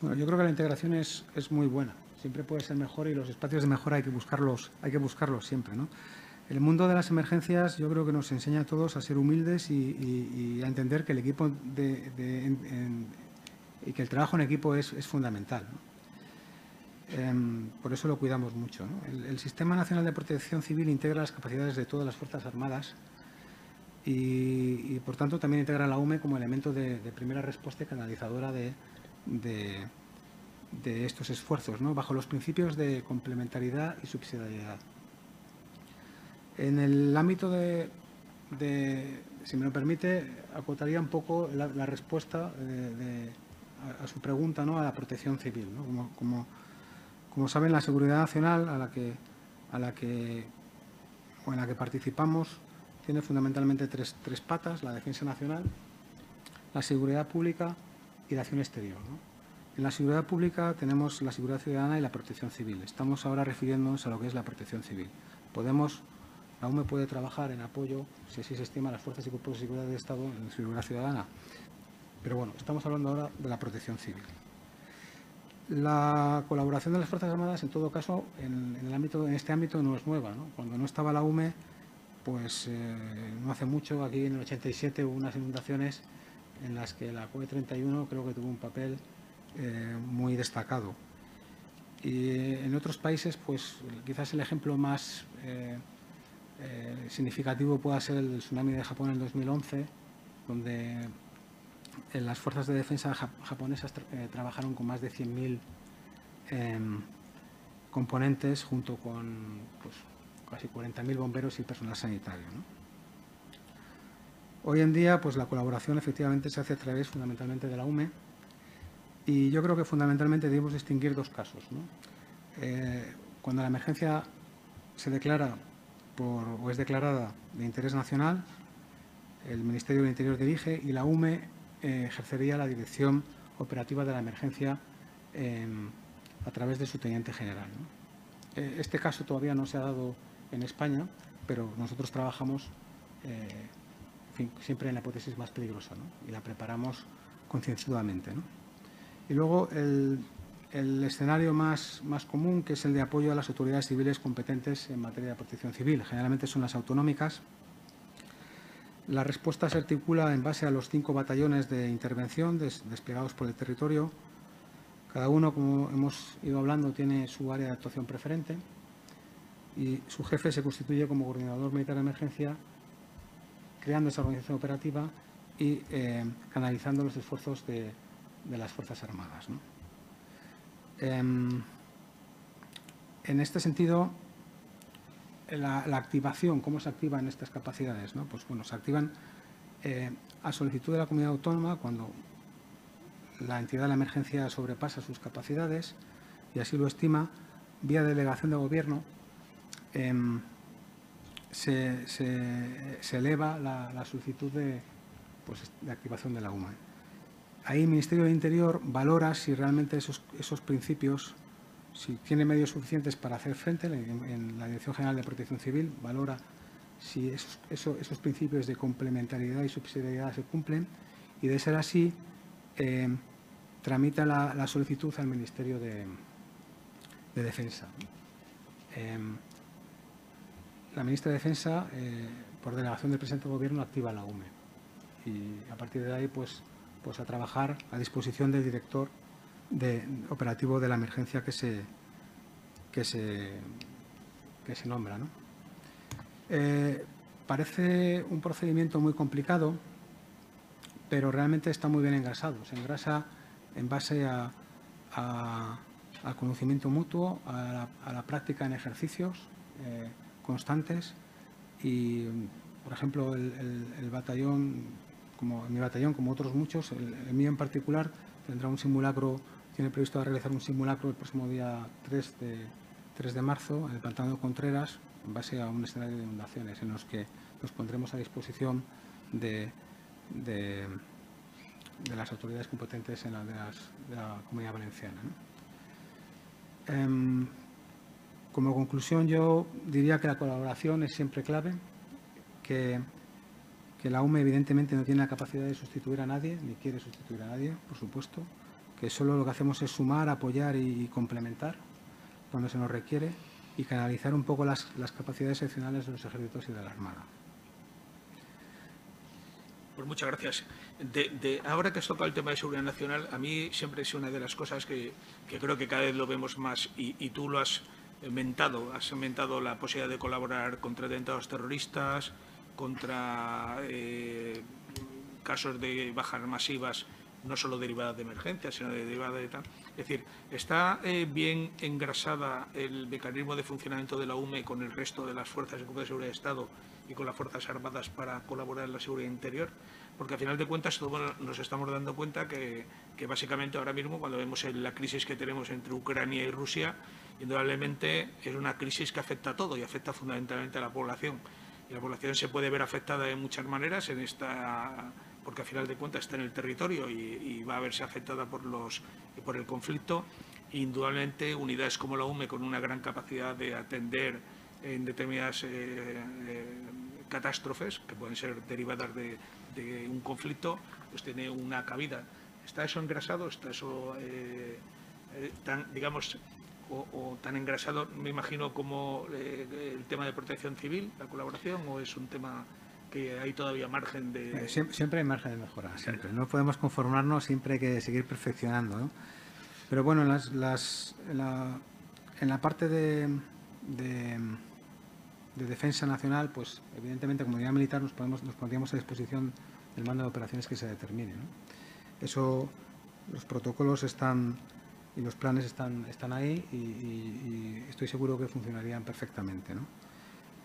Bueno, yo creo que la integración es, es, muy buena. Siempre puede ser mejor y los espacios de mejora hay que buscarlos, hay que buscarlos siempre. ¿no? El mundo de las emergencias yo creo que nos enseña a todos a ser humildes y, a entender que el equipo de, y que el trabajo en equipo es, es fundamental. Em, por eso lo cuidamos mucho. El, Sistema Nacional de Protección Civil integra las capacidades de todas las Fuerzas Armadas y, por tanto, también integra la UME como elemento de, primera respuesta canalizadora de, estos esfuerzos, bajo los principios de complementariedad y subsidiariedad. En el ámbito de, si me lo permite, acotaría un poco la, respuesta a, su pregunta ¿no? a la protección civil. como como saben, la seguridad nacional a la que, a la que, en la que participamos tiene fundamentalmente tres, patas, la defensa nacional, la seguridad pública y la acción exterior. En la seguridad pública tenemos la seguridad ciudadana y la protección civil. Estamos ahora refiriéndonos a lo que es la protección civil. Podemos, la UME puede trabajar en apoyo, si así se estima, a las fuerzas y cuerpos de seguridad del Estado en seguridad ciudadana. Pero bueno, estamos hablando ahora de la protección civil. La colaboración de las Fuerzas Armadas, en todo caso, en, el ámbito, en este ámbito no es nueva. Cuando no estaba la UME, pues eh, no hace mucho, aquí en el 87 hubo unas inundaciones en las que la COE 31 creo que tuvo un papel eh, muy destacado. Y en otros países, pues quizás el ejemplo más eh, eh, significativo pueda ser el tsunami de Japón en el 2011, donde las fuerzas de defensa japonesas trabajaron con más de 100.000 em, componentes junto con pues, casi 40.000 bomberos y personal sanitario. Hoy en día, pues la colaboración efectivamente se hace a través fundamentalmente de la UME y yo creo que fundamentalmente debemos distinguir dos casos. Eh, cuando la emergencia se declara o es declarada de interés nacional, el Ministerio del Interior dirige y la UME eh, ejercería la dirección operativa de la emergencia a través de su teniente general. Eh, este caso todavía no se ha dado en España, pero nosotros trabajamos siempre en la hipótesis más peligrosa y la preparamos concienzudamente. Y luego el, escenario más, más común, que es el de apoyo a las autoridades civiles competentes en materia de protección civil. Generalmente son las autonómicas. La respuesta se articula en base a los cinco batallones de intervención desplegados por el territorio. Cada uno, como hemos ido hablando, tiene su área de actuación preferente y su jefe se constituye como coordinador militar de emergencia creando esa organización operativa y eh, canalizando los esfuerzos de, las Fuerzas Armadas. Em, en este sentido, la, activación, ¿cómo se activan estas capacidades? Pues bueno, se activan eh, a solicitud de la comunidad autónoma cuando la entidad de la emergencia sobrepasa sus capacidades y así lo estima vía delegación de gobierno. Em, se, eleva la, solicitud pues, de, activación de la UMA. Ahí el Ministerio del Interior valora si realmente esos, principios, si tiene medios suficientes para hacer frente, en, la Dirección General de Protección Civil valora si esos, principios de complementariedad y subsidiariedad se cumplen y de ser así, eh, tramita la, solicitud al Ministerio de, Defensa. Em, la ministra de Defensa, eh, por delegación del presidente del Gobierno, activa la UME. Y a partir de ahí, pues, pues a trabajar a disposición del director de, operativo de la emergencia que se, que se, que se nombra. Eh, parece un procedimiento muy complicado, pero realmente está muy bien engrasado. Se engrasa en base al conocimiento mutuo, a la, práctica en ejercicios. Eh, constantes y, por ejemplo, el, batallón, como mi batallón, como otros muchos, el, mío en particular, tendrá un simulacro, tiene previsto realizar un simulacro el próximo día 3 de, 3 de marzo en el pantano de Contreras, en base a un escenario de inundaciones, en los que nos pondremos a disposición de, de, las autoridades competentes en la, de, la Comunidad Valenciana. Em, como conclusión, yo diría que la colaboración es siempre clave, que, la UME evidentemente no tiene la capacidad de sustituir a nadie, ni quiere sustituir a nadie, por supuesto, que solo lo que hacemos es sumar, apoyar y, complementar cuando se nos requiere y canalizar un poco las, capacidades excepcionales de los ejércitos y de la Armada. Pues muchas gracias. De, ahora que has tocado el tema de seguridad nacional, a mí siempre es una de las cosas que, creo que cada vez lo vemos más y tú lo has mentado, has inventado la posibilidad de colaborar contra atentados terroristas, contra eh, casos de bajas masivas, no solo derivadas de emergencia, sino de derivadas de tal. Es decir, ¿está eh, bien engrasada el mecanismo de funcionamiento de la UME con el resto de las fuerzas de seguridad de Estado y con las Fuerzas Armadas para colaborar en la seguridad interior? Porque al final de cuentas nos estamos dando cuenta que, que básicamente ahora mismo, cuando vemos la crisis que tenemos entre Ucrania y Rusia, indudablemente es una crisis que afecta a todo y afecta fundamentalmente a la población. Y la población se puede ver afectada de muchas maneras en esta porque al final de cuentas está en el territorio y, va a verse afectada por, los, por el conflicto. Indudablemente, unidades como la UME, con una gran capacidad de atender en determinadas eh, eh, catástrofes, que pueden ser derivadas de, un conflicto, pues tiene una cabida. ¿Está eso engrasado? ¿Está eso, eh, tan, digamos, o, tan engrasado, me imagino, como eh, el tema de protección civil, la colaboración, o es un tema que hay todavía margen de... Eh, siempre, hay margen de mejora, siempre. No podemos conformarnos, siempre hay que seguir perfeccionando. Pero bueno, las, las, en, la, en, la, parte de, de, defensa nacional, pues evidentemente como unidad militar nos, podemos, nos pondríamos a disposición del mando de operaciones que se determine. Eso, los protocolos están y los planes están, están ahí y, estoy seguro que funcionarían perfectamente.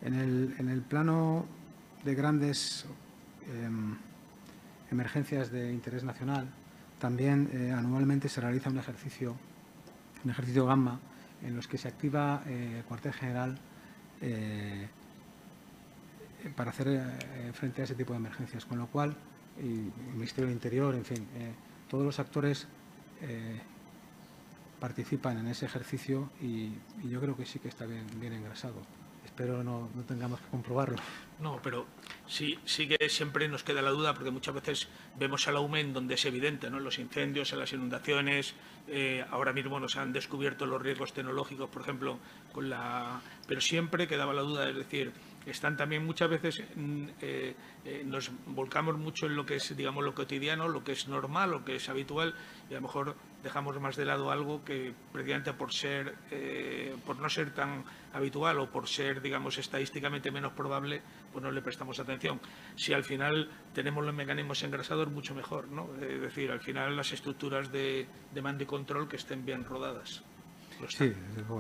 En, el, en el plano de grandes em, emergencias de interés nacional, también eh, anualmente se realiza un ejercicio, un ejercicio gamma, en los que se activa el eh, cuartel general eh, para hacer frente a ese tipo de emergencias, con lo cual, y el Ministerio del Interior, en fin, todos los actores participan en ese ejercicio y, yo creo que sí que está bien, bien engrasado pero no, no tengamos que comprobarlo. No, pero sí, sí que siempre nos queda la duda porque muchas veces vemos al UME donde es evidente, ¿no? los incendios, en las inundaciones, eh, ahora mismo nos han descubierto los riesgos tecnológicos, por ejemplo, con la... pero siempre quedaba la duda, es decir, están también muchas veces mm, eh, eh, nos volcamos mucho en lo que es digamos lo cotidiano, lo que es normal, lo que es habitual y a lo mejor dejamos más de lado algo que precisamente por ser eh, por no ser tan habitual o por ser digamos estadísticamente menos probable, pues no le prestamos atención. Si al final tenemos los mecanismos engrasados mucho mejor, ¿no? Es decir, al final las estructuras de, de mando y control que estén bien rodadas. Sí,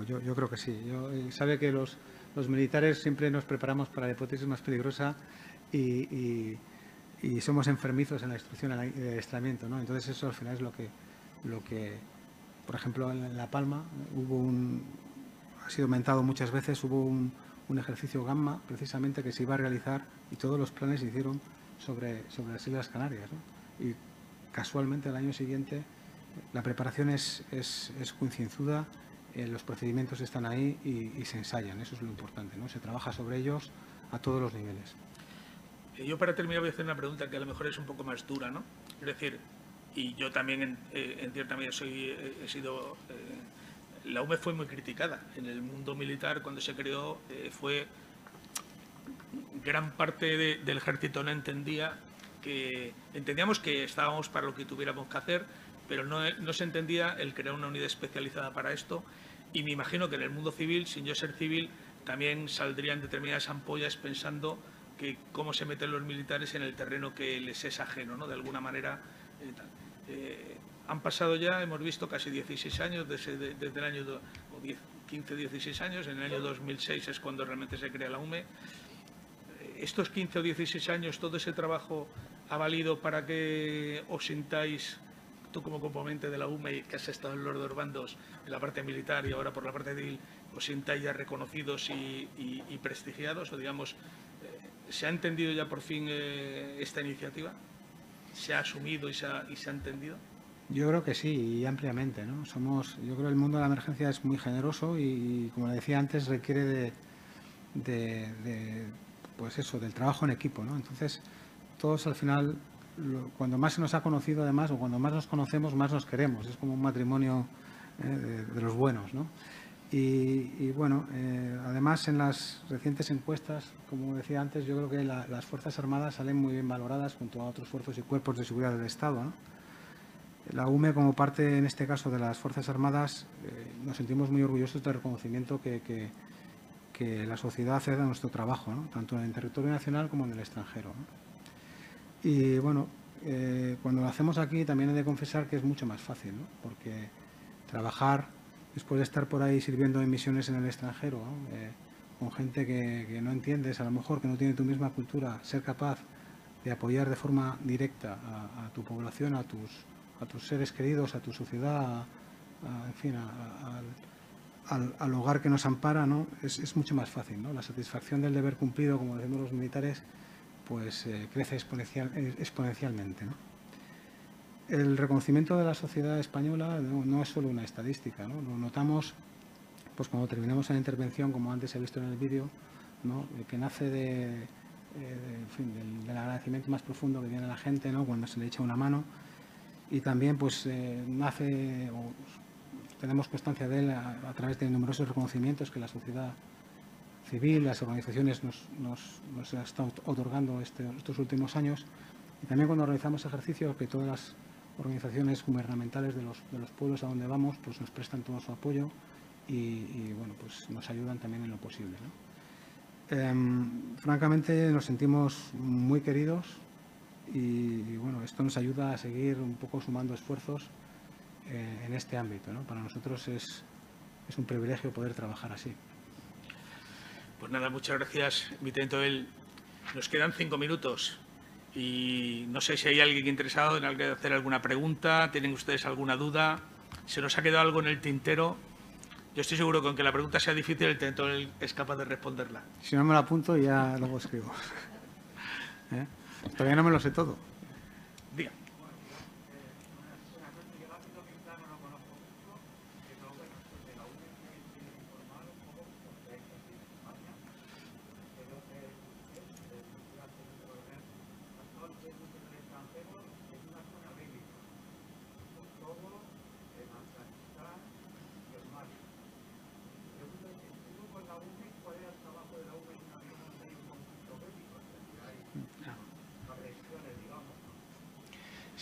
yo, yo creo que sí. Yo, sabe que los los militares siempre nos preparamos para la hipótesis más peligrosa y, somos enfermizos en la instrucción, en el adiestramiento. ¿no? Entonces eso al final es lo que, lo que por ejemplo, en La Palma hubo un, ha sido aumentado muchas veces, hubo un, ejercicio gamma precisamente que se iba a realizar y todos los planes se hicieron sobre, sobre las Islas Canarias. Y casualmente el año siguiente la preparación es, es, es eh, los procedimientos están ahí y, se ensayan, eso es lo importante, ¿no? Se trabaja sobre ellos a todos los niveles. Eh, yo para terminar voy a hacer una pregunta que a lo mejor es un poco más dura, ¿no? Es decir, y yo también en, eh, cierta medida soy, he sido... la UME fue muy criticada. En el mundo militar, cuando se creó, fue... Gran parte del ejército no entendía que... Entendíamos que estábamos para lo que tuviéramos que hacer, pero no, se entendía el crear una unidad especializada para esto y me imagino que en el mundo civil, sin yo ser civil, también saldrían determinadas ampollas pensando que cómo se meten los militares en el terreno que les es ajeno, ¿no? De alguna manera. Eh, eh, han pasado ya, hemos visto, casi 16 años, desde, el año 15, 16 años, en el año 2006 es cuando realmente se crea la UME. Eh, estos 15 o 16 años, todo ese trabajo ha valido para que os sintáis tú como componente de la UME que has estado en los dos bandos, en la parte militar y ahora por la parte civil, os sientáis ya reconocidos y, prestigiados? O digamos, eh, ¿se ha entendido ya por fin esta iniciativa? ¿Se ha asumido y se ha, entendido? Yo creo que sí, y ampliamente. ¿no? Somos, yo creo que el mundo de la emergencia es muy generoso y, como le decía antes, requiere de, de, pues eso, del trabajo en equipo. ¿no? Entonces, todos al final cuando más se nos ha conocido además o cuando más nos conocemos, más nos queremos. Es como un matrimonio eh, de, los buenos. ¿no? Y, bueno, eh, además en las recientes encuestas, como decía antes, yo creo que las Fuerzas Armadas salen muy bien valoradas junto a otros fuerzos y cuerpos de seguridad del Estado. La UME, como parte en este caso de las Fuerzas Armadas, eh, nos sentimos muy orgullosos del reconocimiento que, que, la sociedad hace de nuestro trabajo, tanto en el territorio nacional como en el extranjero. Y bueno, eh, cuando lo hacemos aquí también he de confesar que es mucho más fácil, porque trabajar después de estar por ahí sirviendo en misiones en el extranjero, eh, con gente que, no entiendes, a lo mejor que no tiene tu misma cultura, ser capaz de apoyar de forma directa a, tu población, a tus, seres queridos, a tu sociedad, en fin, al, hogar que nos ampara, ¿no? Es, mucho más fácil. ¿no? La satisfacción del deber cumplido, como decimos los militares, pues eh, crece exponencial, eh, exponencialmente. El reconocimiento de la sociedad española no, es solo una estadística, lo notamos pues cuando terminamos la intervención, como antes he visto en el vídeo, ¿no? que nace eh, del, agradecimiento más profundo que tiene la gente cuando se le echa una mano y también pues nace tenemos constancia de él a, través de numerosos reconocimientos que la sociedad civil, las organizaciones nos, nos, nos otorgando este, estos últimos años. Y también cuando realizamos ejercicios, que todas las organizaciones gubernamentales de los, de los pueblos a donde vamos pues nos prestan todo su apoyo y, bueno, pues nos ayudan también en lo posible. Em, francamente nos sentimos muy queridos y, bueno, esto nos ayuda a seguir un poco sumando esfuerzos eh, en este ámbito. Para nosotros es, es un privilegio poder trabajar así. Pues nada, muchas gracias, Vitento. Nos quedan cinco minutos y no sé si hay alguien interesado en hacer alguna pregunta, tienen ustedes alguna duda, se nos ha quedado algo en el tintero. Yo estoy seguro que aunque la pregunta sea difícil, el tentor es capaz de responderla. Si no me lo apunto, ya luego escribo. ¿Eh? Todavía no me lo sé todo.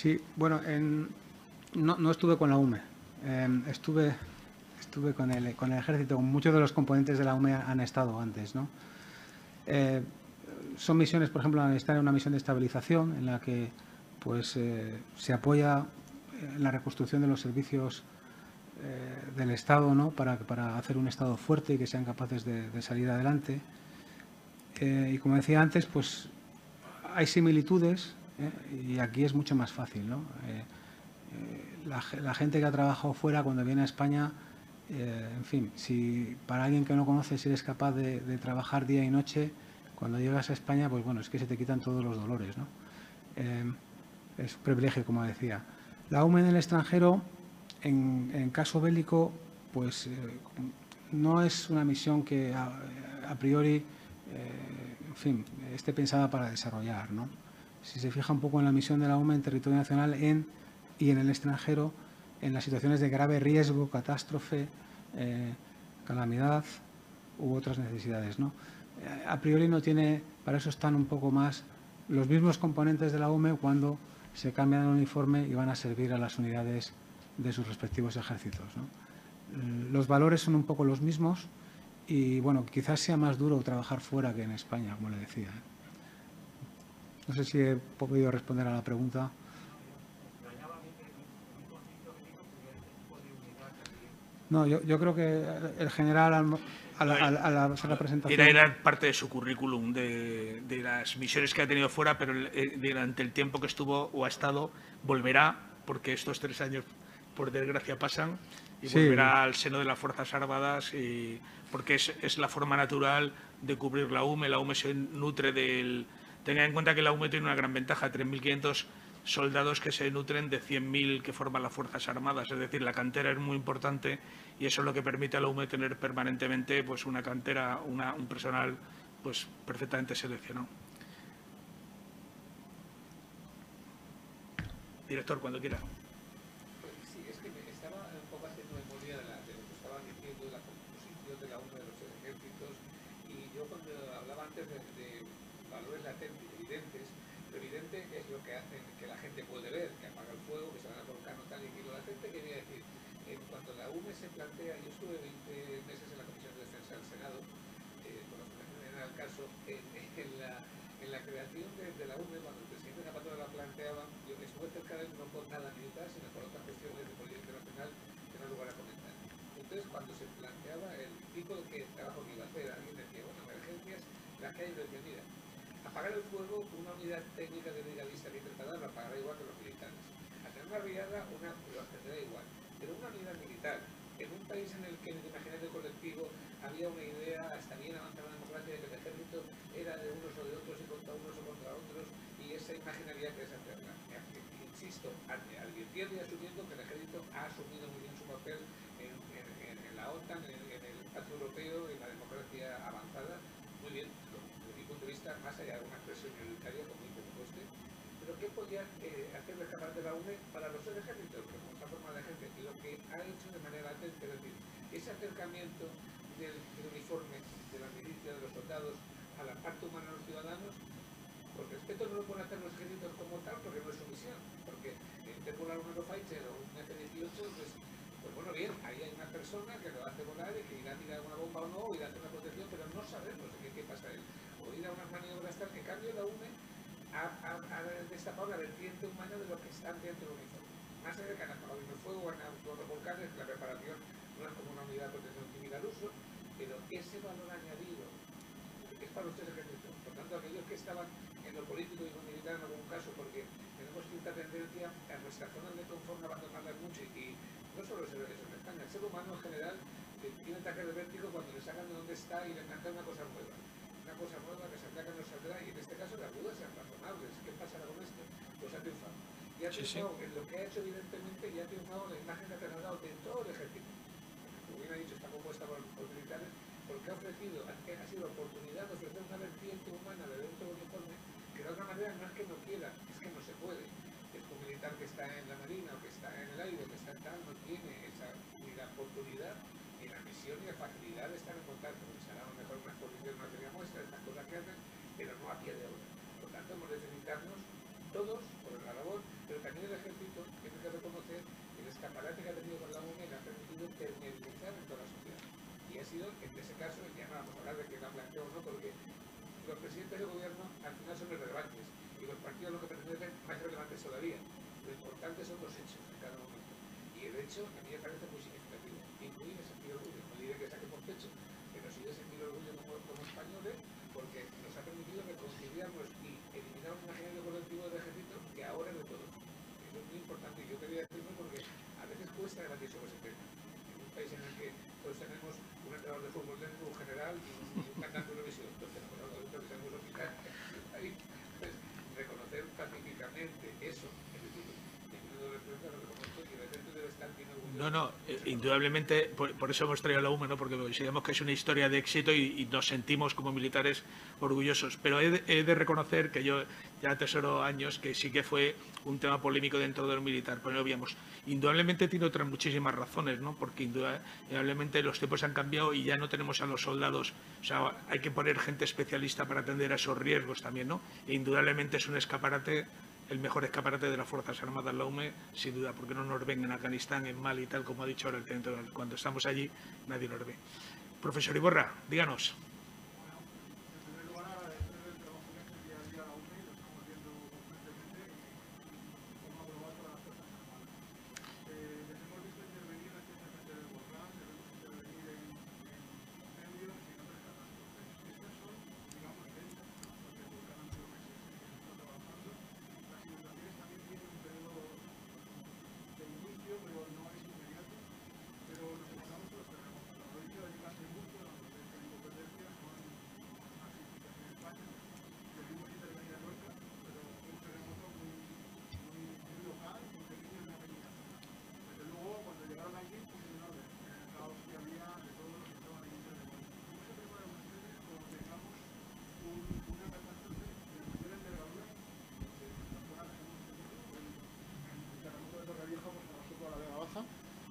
Sí, bueno, no, estuve con la UME, em, estuve, estuve con, el, con el ejército, muchos de los componentes de la UME han estado antes. ¿no? Eh, son misiones, por ejemplo, estar en una misión de estabilización en la que pues, eh, se apoya en la reconstrucción de los servicios eh, del Estado ¿no? para, para, hacer un Estado fuerte y que sean capaces de, de salir adelante. y como decía antes, pues hay similitudes ¿eh? Y aquí es mucho más fácil. ¿no? Eh, eh, la, gente que ha trabajado fuera cuando viene a España, en fin, si para alguien que no conoce si eres capaz de, trabajar día y noche, cuando llegas a España, pues bueno, es que se te quitan todos los dolores. ¿no? es un privilegio, como decía. La UME en el extranjero, en, caso bélico, pues no es una misión que a, priori, en fin, esté pensada para desarrollar. ¿no? Si se fija un poco en la misión de la UMA en territorio nacional y en el extranjero, en las situaciones de grave riesgo, catástrofe, eh, calamidad u otras necesidades. Eh, a priori no tiene, para eso están un poco más los mismos componentes de la UME cuando se cambian el uniforme y van a servir a las unidades de sus respectivos ejércitos. ¿no? Los valores son un poco los mismos y bueno, quizás sea más duro trabajar fuera que en España, como le decía. No sé si he podido responder a la pregunta. No, yo, yo creo que el general a la, presentación... Era, parte de su currículum, de, de, las misiones que ha tenido fuera, pero eh, durante el tiempo que estuvo o ha estado, volverá, porque estos tres años, por desgracia, pasan, y volverá al seno de las Fuerzas Armadas, y, porque es, es la forma natural de cubrir la UME. La UME se nutre del Tenga en cuenta que la UME tiene una gran ventaja, 3.500 soldados que se nutren de 100.000 que forman las Fuerzas Armadas. Es decir, la cantera es muy importante y eso es lo que permite a la UME tener permanentemente pues, una cantera, un personal pues, perfectamente seleccionado. Director, cuando quiera. Técnica de brigadista que preparada la pagará igual que los militares. Hacer una brigada una, lo tendrá igual. Pero una unidad militar, en un país en el que en el imaginario colectivo había una idea hasta bien avanzada en democracia de que el ejército era de unos o de otros y contra unos o contra otros, y esa imagen había que deshacerla. Insisto, advirtiendo y asumiendo que el ejército ha asumido muy bien su papel en, la OTAN, en, el pacto europeo, en la democracia más allá de una expresión militaria ¿qué podía eh, hacer escapar de la UNE para los ejércitos, como esta forma de gente? Y lo que ha hecho de manera latente, es decir, ese acercamiento del, uniforme de la milicia de los soldados, a la parte humana de los ciudadanos, por respeto no lo pueden hacer los ejércitos como tal, porque no es su misión, porque en volar un Eurofighter o un F-18, pues, pues bueno, bien, ahí hay una persona que lo hace volar y que irá a tirar una bomba o no, o irá a hacer una protección, pero no sabemos qué, qué pasa ahí. O ir a unas maniobras que cambio la UNE ha, ha, ha destapado la vertiente humana de lo que están dentro del uniforme. Más han apagado el fuego, han actuado volcanes, la preparación no es como una unidad civil al uso, pero ese valor añadido es para los tres ejércitos. Por tanto, aquellos que estaban en lo político y lo militar en algún caso, porque tenemos cierta tendencia a nuestra zona de confort a abandonarlas mucho y no solo eso, eso en España, el ser humano en general tiene ataque de vértigo cuando le sacan de dónde está y le encanta una cosa nueva. Cosa nueva que saldrá que no saldrá y en este caso las dudas sean razonables. ¿Qué pasará con esto? Pues ha triunfado. Y ha triunfado sí, sí. en lo que ha hecho evidentemente y ha triunfado la imagen que ha dado de todo el ejército. Como bien ha dicho, está compuesta por, por militares porque ha ofrecido, ha, ha sido oportunidad de ofrecer una vertiente humana de dentro del uniforme que de otra manera no es que no quiera, es que no se puede. El militar que está en la marina o que está en el aire, que está en tal, no tiene esa ni la oportunidad, ni la misión, ni la facilidad de estar en contacto. Será a lo mejor una exposición materia muestra, estas cosas que hacen, pero no a pie de obra. Por tanto, hemos de felicitarnos todos por la labor, pero también el ejército tiene que reconocer el escaparate que ha tenido con la UNE que ha permitido permeabilizar en toda la sociedad. Y ha sido, en ese caso, ya no vamos a hablar de que la planteó o no, porque los presidentes del gobierno al final son irrelevantes y los partidos a los que pertenecen más relevantes todavía. Lo importante son los hechos en cada momento. Y el hecho a mí me parece muy significativo. No, no, eh, indudablemente, por, eso hemos traído la UMA, ¿no? porque consideramos que es una historia de éxito y, nos sentimos como militares orgullosos. Pero he de, reconocer que yo ya atesoro años que sí que fue un tema polémico dentro de lo militar, pero no veíamos. Indudablemente tiene otras muchísimas razones, ¿no? porque indudablemente los tiempos han cambiado y ya no tenemos a los soldados, o sea, hay que poner gente especialista para atender a esos riesgos también, ¿no? E indudablemente es un escaparate el mejor escaparate de las Fuerzas Armadas, la UME, sin duda, porque no nos ven en Afganistán, en Mali, tal como ha dicho ahora el teniente. Cuando estamos allí, nadie nos ve. Profesor Iborra, díganos.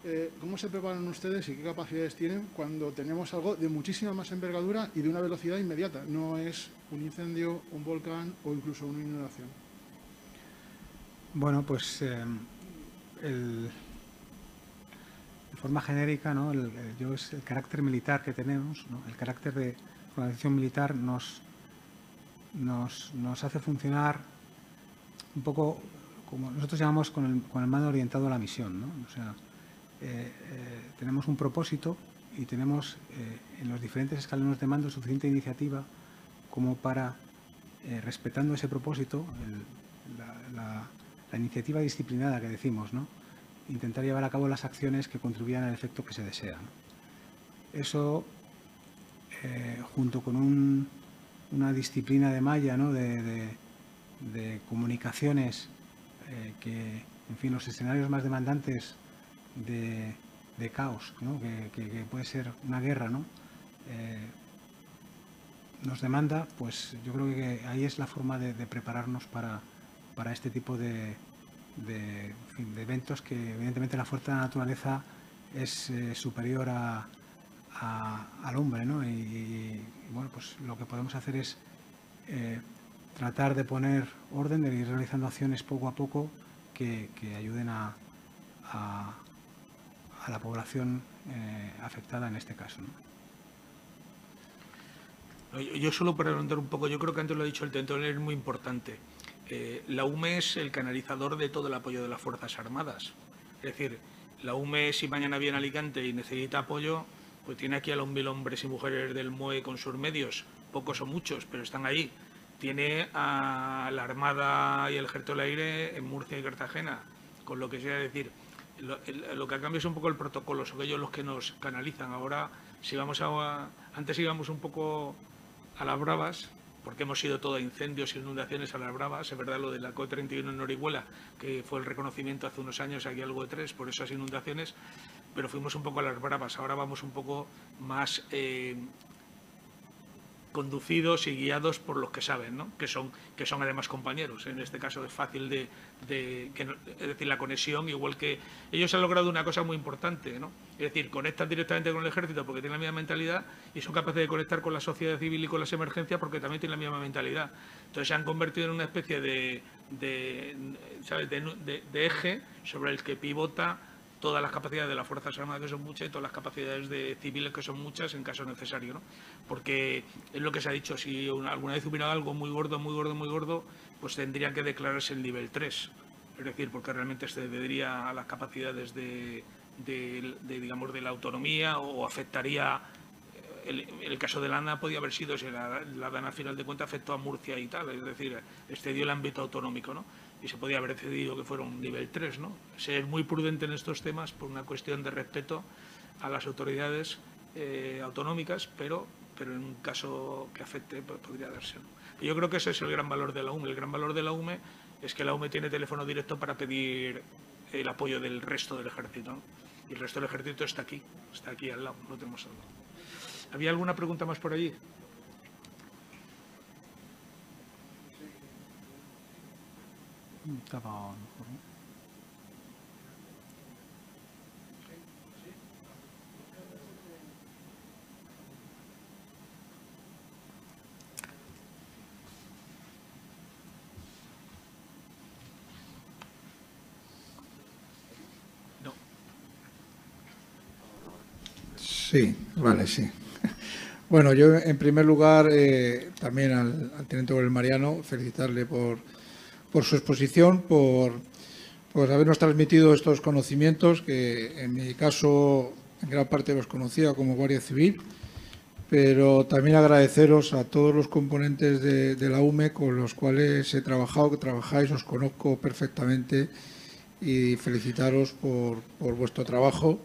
Eh, ¿Cómo se preparan ustedes y qué capacidades tienen cuando tenemos algo de muchísima más envergadura y de una velocidad inmediata? No es un incendio, un volcán o incluso una inundación. Bueno, pues eh, de forma genérica, el, yo es el carácter militar que tenemos, el carácter de organización militar nos, hace funcionar un poco como nosotros llamamos con el, con mando orientado a la misión. O sea, eh, eh, tenemos un propósito y tenemos eh, en los diferentes escalones de mando suficiente iniciativa como para, respetando ese propósito, la, iniciativa disciplinada que decimos, ¿no? intentar llevar a cabo las acciones que contribuyan al efecto que se desea. Eso, junto con un, una disciplina de malla ¿no? de comunicaciones que, en fin, los escenarios más demandantes de, caos, ¿no? que, que, que, puede ser una guerra, ¿no? Eh, nos demanda, pues yo creo que ahí es la forma de, prepararnos para, para, este tipo de, de, eventos que evidentemente la fuerza de la naturaleza es eh, superior a, al hombre, ¿no? Y, bueno, pues lo que podemos hacer es eh, tratar de poner orden, de ir realizando acciones poco a poco que, ayuden a, a, la población eh, afectada en este caso. Yo solo para preguntar un poco, yo creo que antes lo ha dicho el tentor, es muy importante. Eh, la UME es el canalizador de todo el apoyo de las Fuerzas Armadas. Es decir, la UME si mañana viene a Alicante y necesita apoyo, pues tiene aquí a los mil hombres y mujeres del MOE con sus medios, pocos o muchos, pero están ahí. Tiene a la Armada y el Ejército del Aire en Murcia y Cartagena, con lo que sea decir, lo, que ha cambiado es un poco el protocolo, son ellos los que nos canalizan. Ahora, si vamos a, antes íbamos un poco a las bravas, porque hemos sido todo incendios inundaciones a las bravas, es verdad lo de la CO31 en Orihuela, que fue el reconocimiento hace unos años, aquí algo de tres, por esas inundaciones, pero fuimos un poco a las bravas, ahora vamos un poco más eh, conducidos y guiados por los que saben, ¿no? que, son, que son además compañeros. En este caso es fácil de, es decir, la conexión, igual que ellos han logrado una cosa muy importante, ¿no? es decir, conectan directamente con el ejército porque tienen la misma mentalidad y son capaces de conectar con la sociedad civil y con las emergencias porque también tienen la misma mentalidad. Entonces se han convertido en una especie de, ¿sabes? de eje sobre el que pivota todas las capacidades de las Fuerzas Armadas, que son muchas, y todas las capacidades de civiles, que son muchas, en caso necesario. ¿no? Porque es lo que se ha dicho, si alguna vez hubiera algo muy gordo, muy gordo, muy gordo, pues tendría que declararse el nivel 3. Es decir, porque realmente se debería a las capacidades de, digamos, de la autonomía o afectaría el, el, caso de Lana podía haber sido, si la, la DANA final de cuentas afectó a Murcia y tal, es decir, excedió el ámbito autonómico, ¿no? Y se podía haber decidido que fuera un nivel 3. ¿no? Ser muy prudente en estos temas por una cuestión de respeto a las autoridades eh, autonómicas, pero, pero en un caso que afecte pues, podría darse. Yo creo que ese es el gran valor de la UME. El gran valor de la UME es que la UME tiene teléfono directo para pedir el apoyo del resto del ejército. Y el resto del ejército está aquí, está aquí al lado, no tenemos al lado. ¿Había alguna pregunta más por allí? Sí, vale, sí. Bueno, yo en primer lugar eh, también al, al teniente Mariano felicitarle por por su exposición, por, habernos transmitido estos conocimientos que en mi caso en gran parte los conocía como Guardia Civil, pero también agradeceros a todos los componentes de, la UME con los cuales he trabajado, que trabajáis, os conozco perfectamente y felicitaros por, vuestro trabajo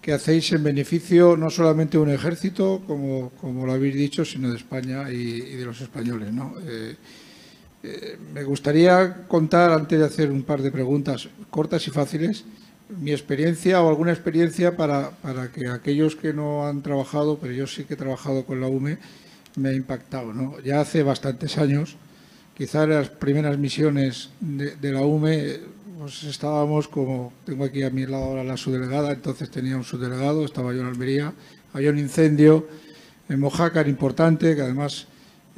que hacéis en beneficio no solamente de un ejército, como, como lo habéis dicho, sino de España y, de los españoles. ¿no? Eh, eh, me gustaría contar, antes de hacer un par de preguntas cortas y fáciles, mi experiencia o alguna experiencia para, para, que aquellos que no han trabajado, pero yo sí que he trabajado con la UME, me ha impactado. ¿no? Ya hace bastantes años, quizás las primeras misiones de, la UME, pues estábamos como, tengo aquí a mi lado ahora la subdelegada, entonces tenía un subdelegado, estaba yo en Almería, había un incendio en Mojácar importante, que además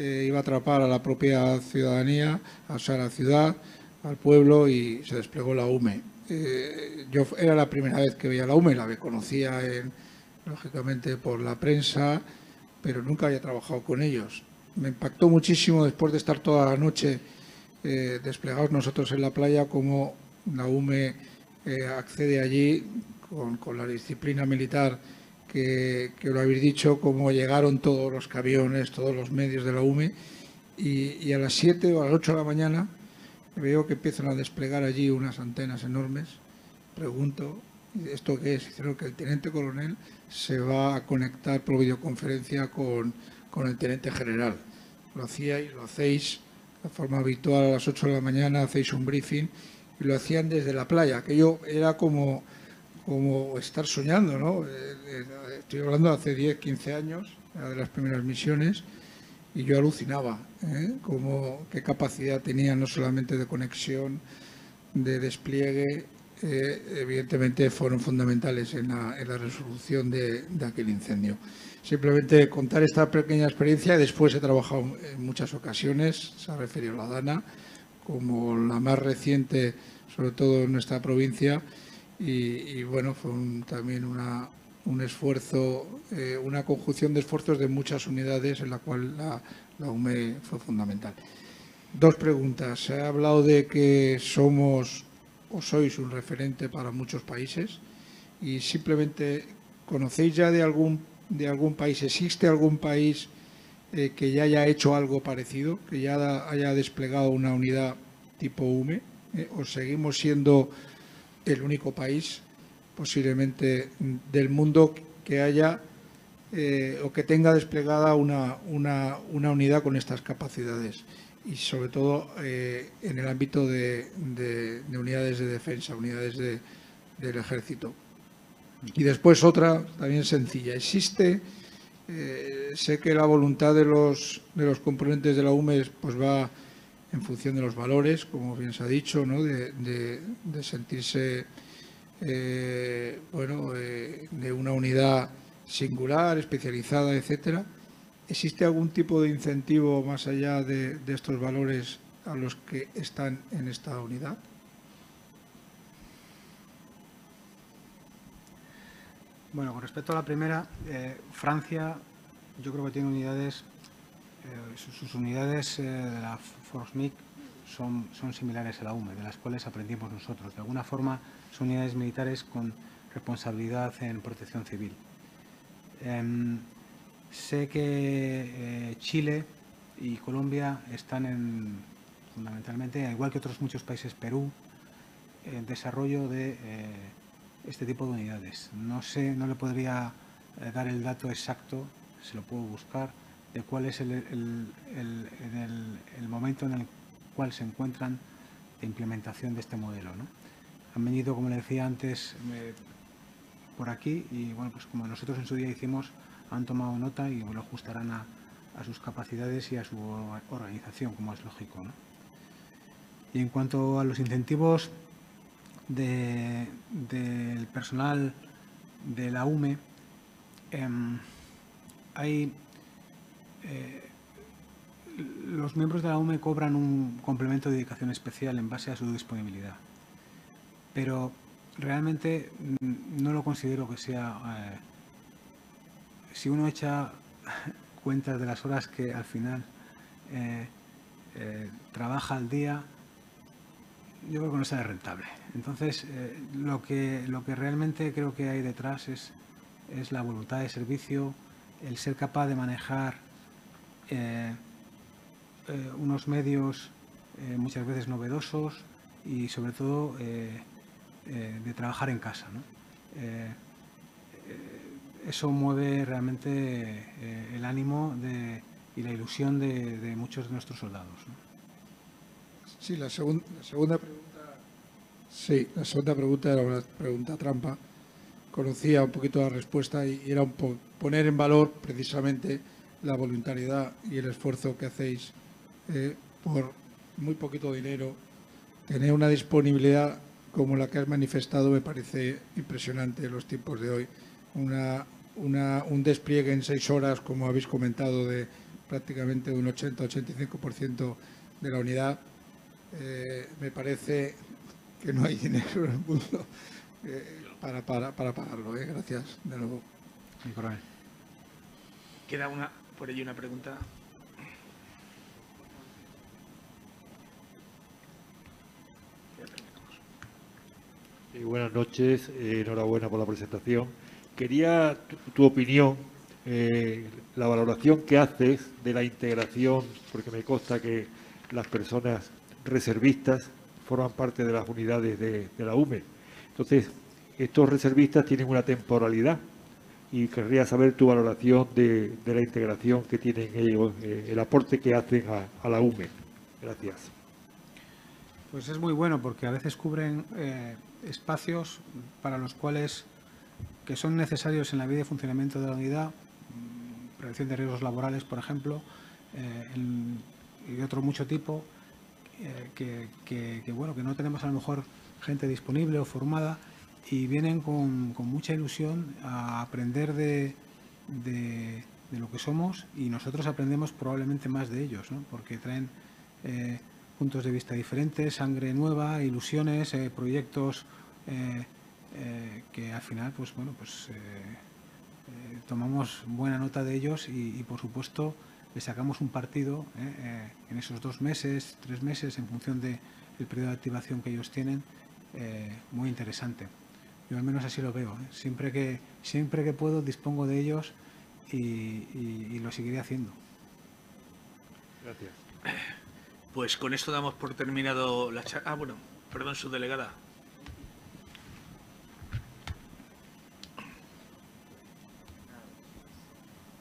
eh, iba a atrapar a la propia ciudadanía, o sea, a la ciudad, al pueblo y se desplegó la UME. Eh, yo era la primera vez que veía la UME, la conocía lógicamente por la prensa, pero nunca había trabajado con ellos. Me impactó muchísimo después de estar toda la noche eh, desplegados nosotros en la playa, cómo la UME accede allí con la disciplina militar que, lo habéis dicho, cómo llegaron todos los camiones, todos los medios de la UME, y, a las 7 o a las 8 de la mañana veo que empiezan a desplegar allí unas antenas enormes. Pregunto, ¿esto qué es? Dijeron que el teniente coronel se va a conectar por videoconferencia con, con el teniente general. Lo hacíais, lo hacéis de forma habitual a las 8 de la mañana, hacéis un briefing y lo hacían desde la playa. Aquello era como como estar soñando, ¿no? Estoy hablando hace 10, 15 años, de las primeras misiones, y yo alucinaba, ¿eh? Qué capacidad tenía no solamente de conexión, de despliegue, eh, evidentemente fueron fundamentales en la, resolución de, aquel incendio. Simplemente contar esta pequeña experiencia. Después he trabajado en muchas ocasiones, se ha referido a la Dana, como la más reciente, sobre todo en nuestra provincia. Y, bueno, fue también una, un esfuerzo, eh, una conjunción de esfuerzos de muchas unidades en la cual la, UME fue fundamental. Dos preguntas. Se ha hablado de que somos o sois un referente para muchos países y simplemente conocéis ya de algún de algún país, existe algún país eh, que ya haya hecho algo parecido, que ya haya desplegado una unidad tipo UME, eh, o seguimos siendo el único país posiblemente del mundo que haya eh, o que tenga desplegada una, una, una unidad con estas capacidades y sobre todo eh, en el ámbito de, unidades de defensa, unidades del ejército. Y después otra también sencilla. Existe, eh, sé que la voluntad de los, de los componentes de la UME pues va en función de los valores, como bien se ha dicho, ¿no? de, sentirse eh, bueno, de una unidad singular, especializada, etcétera ¿Existe algún tipo de incentivo más allá de, estos valores a los que están en esta unidad? Bueno, con respecto a la primera, eh, Francia yo creo que tiene unidades, eh, sus, unidades eh, de la FORSMIC son, son similares a la UME, de las cuales aprendimos nosotros. De alguna forma son unidades militares con responsabilidad en protección civil. Em, Sé que eh, Chile y Colombia están en, fundamentalmente, igual que otros muchos países, Perú, en desarrollo de eh, este tipo de unidades. No sé, no le podría eh, dar el dato exacto, se lo puedo buscar, de cuál es el, el, momento en el cual se encuentran de implementación de este modelo. Han venido, como le decía antes, por aquí y bueno, pues como nosotros en su día hicimos han tomado nota y lo ajustarán a, sus capacidades y a su organización, como es lógico. Y en cuanto a los incentivos del personal de la UME, em, hay eh, los miembros de la UME cobran un complemento de dedicación especial en base a su disponibilidad, pero realmente no lo considero que sea eh, si uno echa cuentas de las horas que al final eh, eh, trabaja al día, yo creo que no sale rentable. Entonces, lo, que, lo que realmente creo que hay detrás es, es la voluntad de servicio, el ser capaz de manejar unos medios muchas veces novedosos y sobre todo de trabajar en casa. ¿no? eso mueve realmente eh, el ánimo y la ilusión de, muchos de nuestros soldados. Sí, la, segunda pregunta. Sí, la segunda pregunta era una pregunta trampa. Conocía un poquito la respuesta y era un poner en valor precisamente la voluntariedad y el esfuerzo que hacéis eh, por muy poquito dinero, tener una disponibilidad como la que has manifestado me parece impresionante en los tiempos de hoy una, un despliegue en seis horas, como habéis comentado, de prácticamente un 80-85% de la unidad, eh, me parece que no hay dinero en el mundo eh, para, para, para, pagarlo. ¿eh? Gracias de nuevo. Queda una, por ello una pregunta. Buenas noches, enhorabuena por la presentación quería tu, opinión, eh, la valoración que haces de la integración, porque me consta que las personas reservistas forman parte de las unidades de, la UME. Entonces, estos reservistas tienen una temporalidad y querría saber tu valoración de, la integración que tienen ellos, eh, el aporte que hacen a, la UME. Gracias. Pues es muy bueno porque a veces cubren eh, espacios para los cuales que son necesarios en la vida y funcionamiento de la unidad, prevención de riesgos laborales, por ejemplo, eh, y otro mucho tipo, que, que, bueno, que no tenemos a lo mejor gente disponible o formada y vienen con, con mucha ilusión a aprender de, de, lo que somos y nosotros aprendemos probablemente más de ellos, ¿no? porque traen eh, puntos de vista diferentes, sangre nueva, ilusiones, eh, proyectos eh, que al final, pues bueno, pues tomamos buena nota de ellos y, por supuesto le sacamos un partido en esos dos meses, tres meses, en función del periodo de activación que ellos tienen, muy interesante. Yo al menos así lo veo. Siempre, que, siempre que puedo dispongo de ellos y, lo seguiré haciendo. Gracias. Pues con esto damos por terminado la charla. Ah, bueno, perdón, su delegada.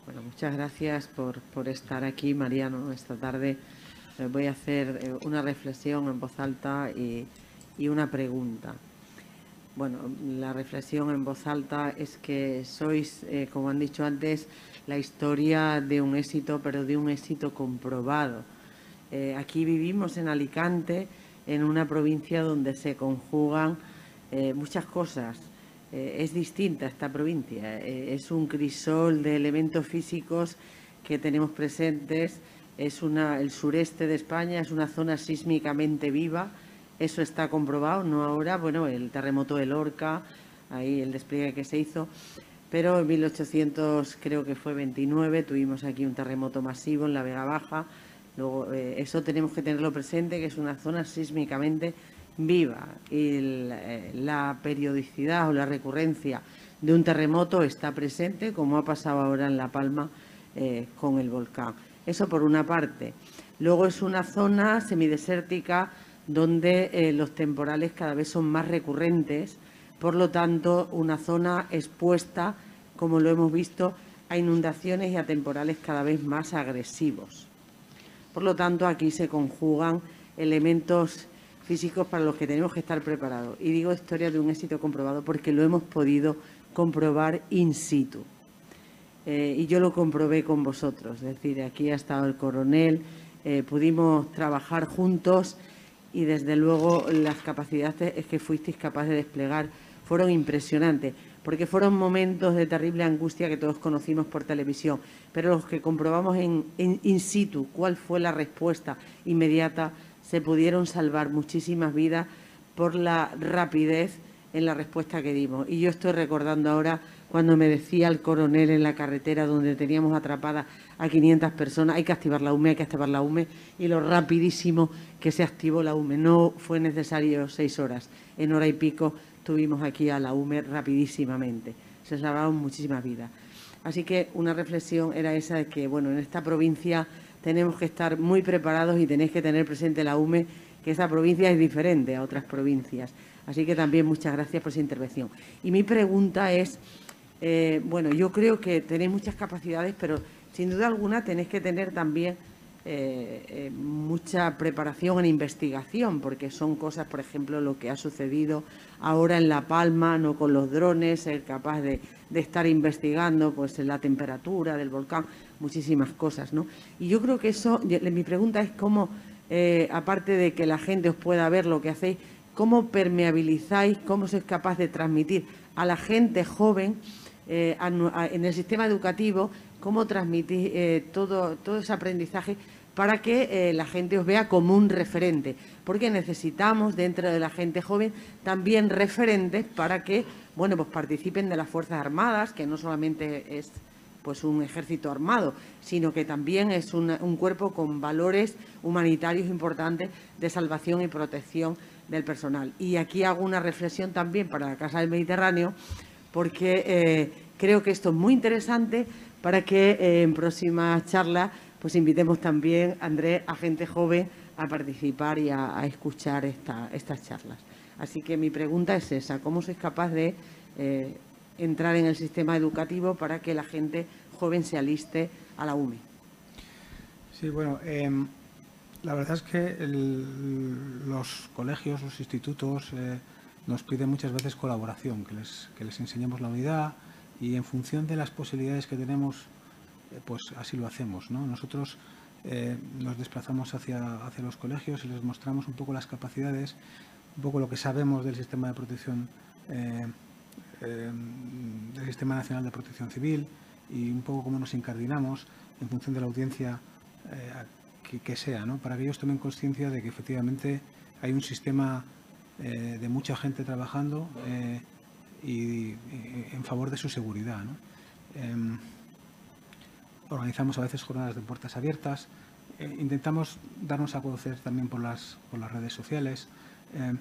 Bueno, muchas gracias por, por estar aquí, Mariano, esta tarde. Eh, voy a hacer eh, una reflexión en voz alta y, y una pregunta. Bueno, la reflexión en voz alta es que sois, eh, como han dicho antes, la historia de un éxito, pero de un éxito comprobado. Eh, aquí vivimos en Alicante, en una provincia donde se conjugan eh, muchas cosas. es distinta esta provincia, es un crisol de elementos físicos que tenemos presentes. Es una, el sureste de España es una zona sísmicamente viva, eso está comprobado, no ahora, bueno, el terremoto de Lorca, ahí el despliegue que se hizo, pero en 1800 creo que fue 29, tuvimos aquí un terremoto masivo en la Vega Baja, luego eh, eso tenemos que tenerlo presente, que es una zona sísmicamente viva y eh, la periodicidad o la recurrencia de un terremoto está presente, como ha pasado ahora en La Palma eh, con el volcán. Eso por una parte. Luego es una zona semidesértica donde eh, los temporales cada vez son más recurrentes, por lo tanto, una zona expuesta, como lo hemos visto, a inundaciones y a temporales cada vez más agresivos. Por lo tanto, aquí se conjugan elementos físicos para los que tenemos que estar preparados. Y digo historia de un éxito comprobado porque lo hemos podido comprobar in situ. Eh, y yo lo comprobé con vosotros, es decir, aquí ha estado el coronel, eh, pudimos trabajar juntos y desde luego las capacidades que fuisteis capaces de desplegar fueron impresionantes, porque fueron momentos de terrible angustia que todos conocimos por televisión, pero los que comprobamos en, in situ cuál fue la respuesta inmediata, se pudieron salvar muchísimas vidas por la rapidez en la respuesta que dimos. Y yo estoy recordando ahora cuando me decía el coronel en la carretera donde teníamos atrapadas a 500 personas, hay que activar la UME, hay que activar la UME, y lo rapidísimo que se activó la UME. No fue necesario seis horas, en hora y pico tuvimos aquí a la UME rapidísimamente. Se salvaron muchísimas vidas. Así que una reflexión era esa de que, bueno, en esta provincia tenemos que estar muy preparados y tenéis que tener presente la UME, que esta provincia es diferente a otras provincias. Así que también muchas gracias por su intervención. Y mi pregunta es, eh, bueno, yo creo que tenéis muchas capacidades, pero sin duda alguna tenéis que tener también eh, eh, mucha preparación en investigación, porque son cosas, por ejemplo, lo que ha sucedido ahora en La Palma, no con los drones, ser capaz de, estar investigando pues la temperatura del volcán, muchísimas cosas, ¿no? Y yo creo que eso, mi pregunta es cómo, aparte de que la gente os pueda ver lo que hacéis, cómo permeabilizáis, cómo sois capaz de transmitir a la gente joven eh, en el sistema educativo, cómo transmitir eh, todo, todo ese aprendizaje para que eh, la gente os vea como un referente, porque necesitamos dentro de la gente joven también referentes para que bueno, pues participen de las Fuerzas Armadas, que no solamente es pues un ejército armado, sino que también es un, un cuerpo con valores humanitarios importantes de salvación y protección del personal. Y aquí hago una reflexión también para la Casa del Mediterráneo, porque eh, creo que esto es muy interesante para que eh, en próximas charlas pues invitemos también, Andrés, a gente joven a participar y a, escuchar estas charlas. Así que mi pregunta es esa, ¿cómo sois capaz de eh, entrar en el sistema educativo para que la gente joven se aliste a la UME? Sí, bueno, em, la verdad es que los colegios, los institutos nos piden muchas veces colaboración, que les, que les enseñemos la unidad y en función de las posibilidades que tenemos, eh, pues así lo hacemos. ¿no? Nosotros eh, nos desplazamos hacia, hacia los colegios y les mostramos un poco las capacidades, un poco lo que sabemos del sistema de protección, eh, eh, del Sistema Nacional de Protección Civil y un poco cómo nos incardinamos en función de la audiencia que, sea, ¿no? para que ellos tomen conciencia de que efectivamente hay un sistema de mucha gente trabajando y, en favor de su seguridad. Em, organizamos a veces jornadas de puertas abiertas, eh, intentamos darnos a conocer también por las, por las redes sociales. Eh,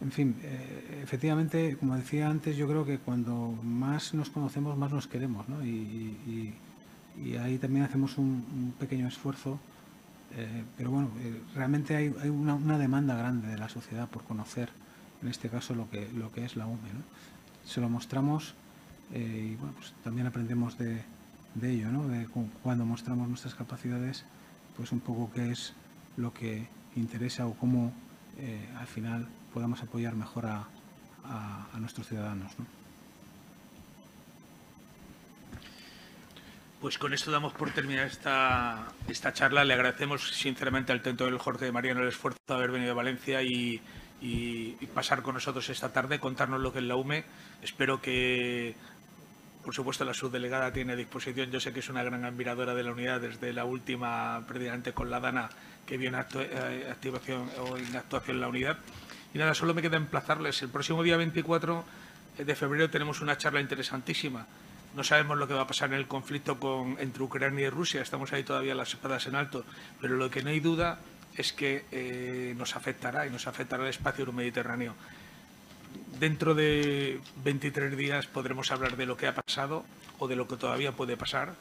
en fin, eh, efectivamente, como decía antes, yo creo que cuando más nos conocemos, más nos queremos. Y, ahí también hacemos un, pequeño esfuerzo. Pero bueno, realmente hay, una, demanda grande de la sociedad por conocer, en este caso, lo que, lo que es la UME. ¿no? Se lo mostramos y bueno, pues también aprendemos de, ello, ¿no? de cuando mostramos nuestras capacidades, pues un poco qué es lo que interesa o cómo eh, al final podamos apoyar mejor a, nuestros ciudadanos. Pues con esto damos por terminada esta, esta charla. Le agradecemos sinceramente al Tento del Jorge de Mariano el esfuerzo de haber venido a Valencia y, pasar con nosotros esta tarde, contarnos lo que es la UME. Espero que por supuesto, la subdelegada tiene a disposición, yo sé que es una gran admiradora de la unidad desde la última, precisamente con la DANA, que viene a eh, activación o en actuación la unidad. Y nada, solo me queda emplazarles. El próximo día 24 de febrero tenemos una charla interesantísima. No sabemos lo que va a pasar en el conflicto con, entre Ucrania y Rusia, estamos ahí todavía las espadas en alto, pero lo que no hay duda es que eh, nos afectará y nos afectará el espacio mediterráneo. Dentro de 23 días podremos hablar de lo que ha pasado o de lo que todavía puede pasar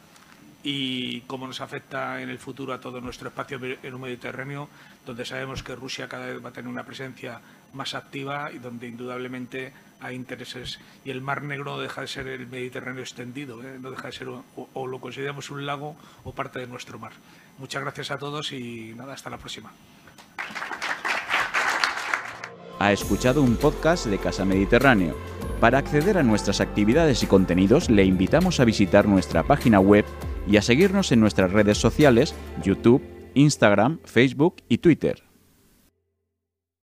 y cómo nos afecta en el futuro a todo nuestro espacio en un Mediterráneo, donde sabemos que Rusia cada vez va a tener una presencia más activa y donde indudablemente hay intereses. Y el Mar Negro no deja de ser el Mediterráneo extendido, ¿eh? no deja de ser o lo consideramos un lago o parte de nuestro mar. Muchas gracias a todos y nada, hasta la próxima ha escuchado un podcast de Casa Mediterráneo. Para acceder a nuestras actividades y contenidos le invitamos a visitar nuestra página web y a seguirnos en nuestras redes sociales, YouTube, Instagram, Facebook y Twitter.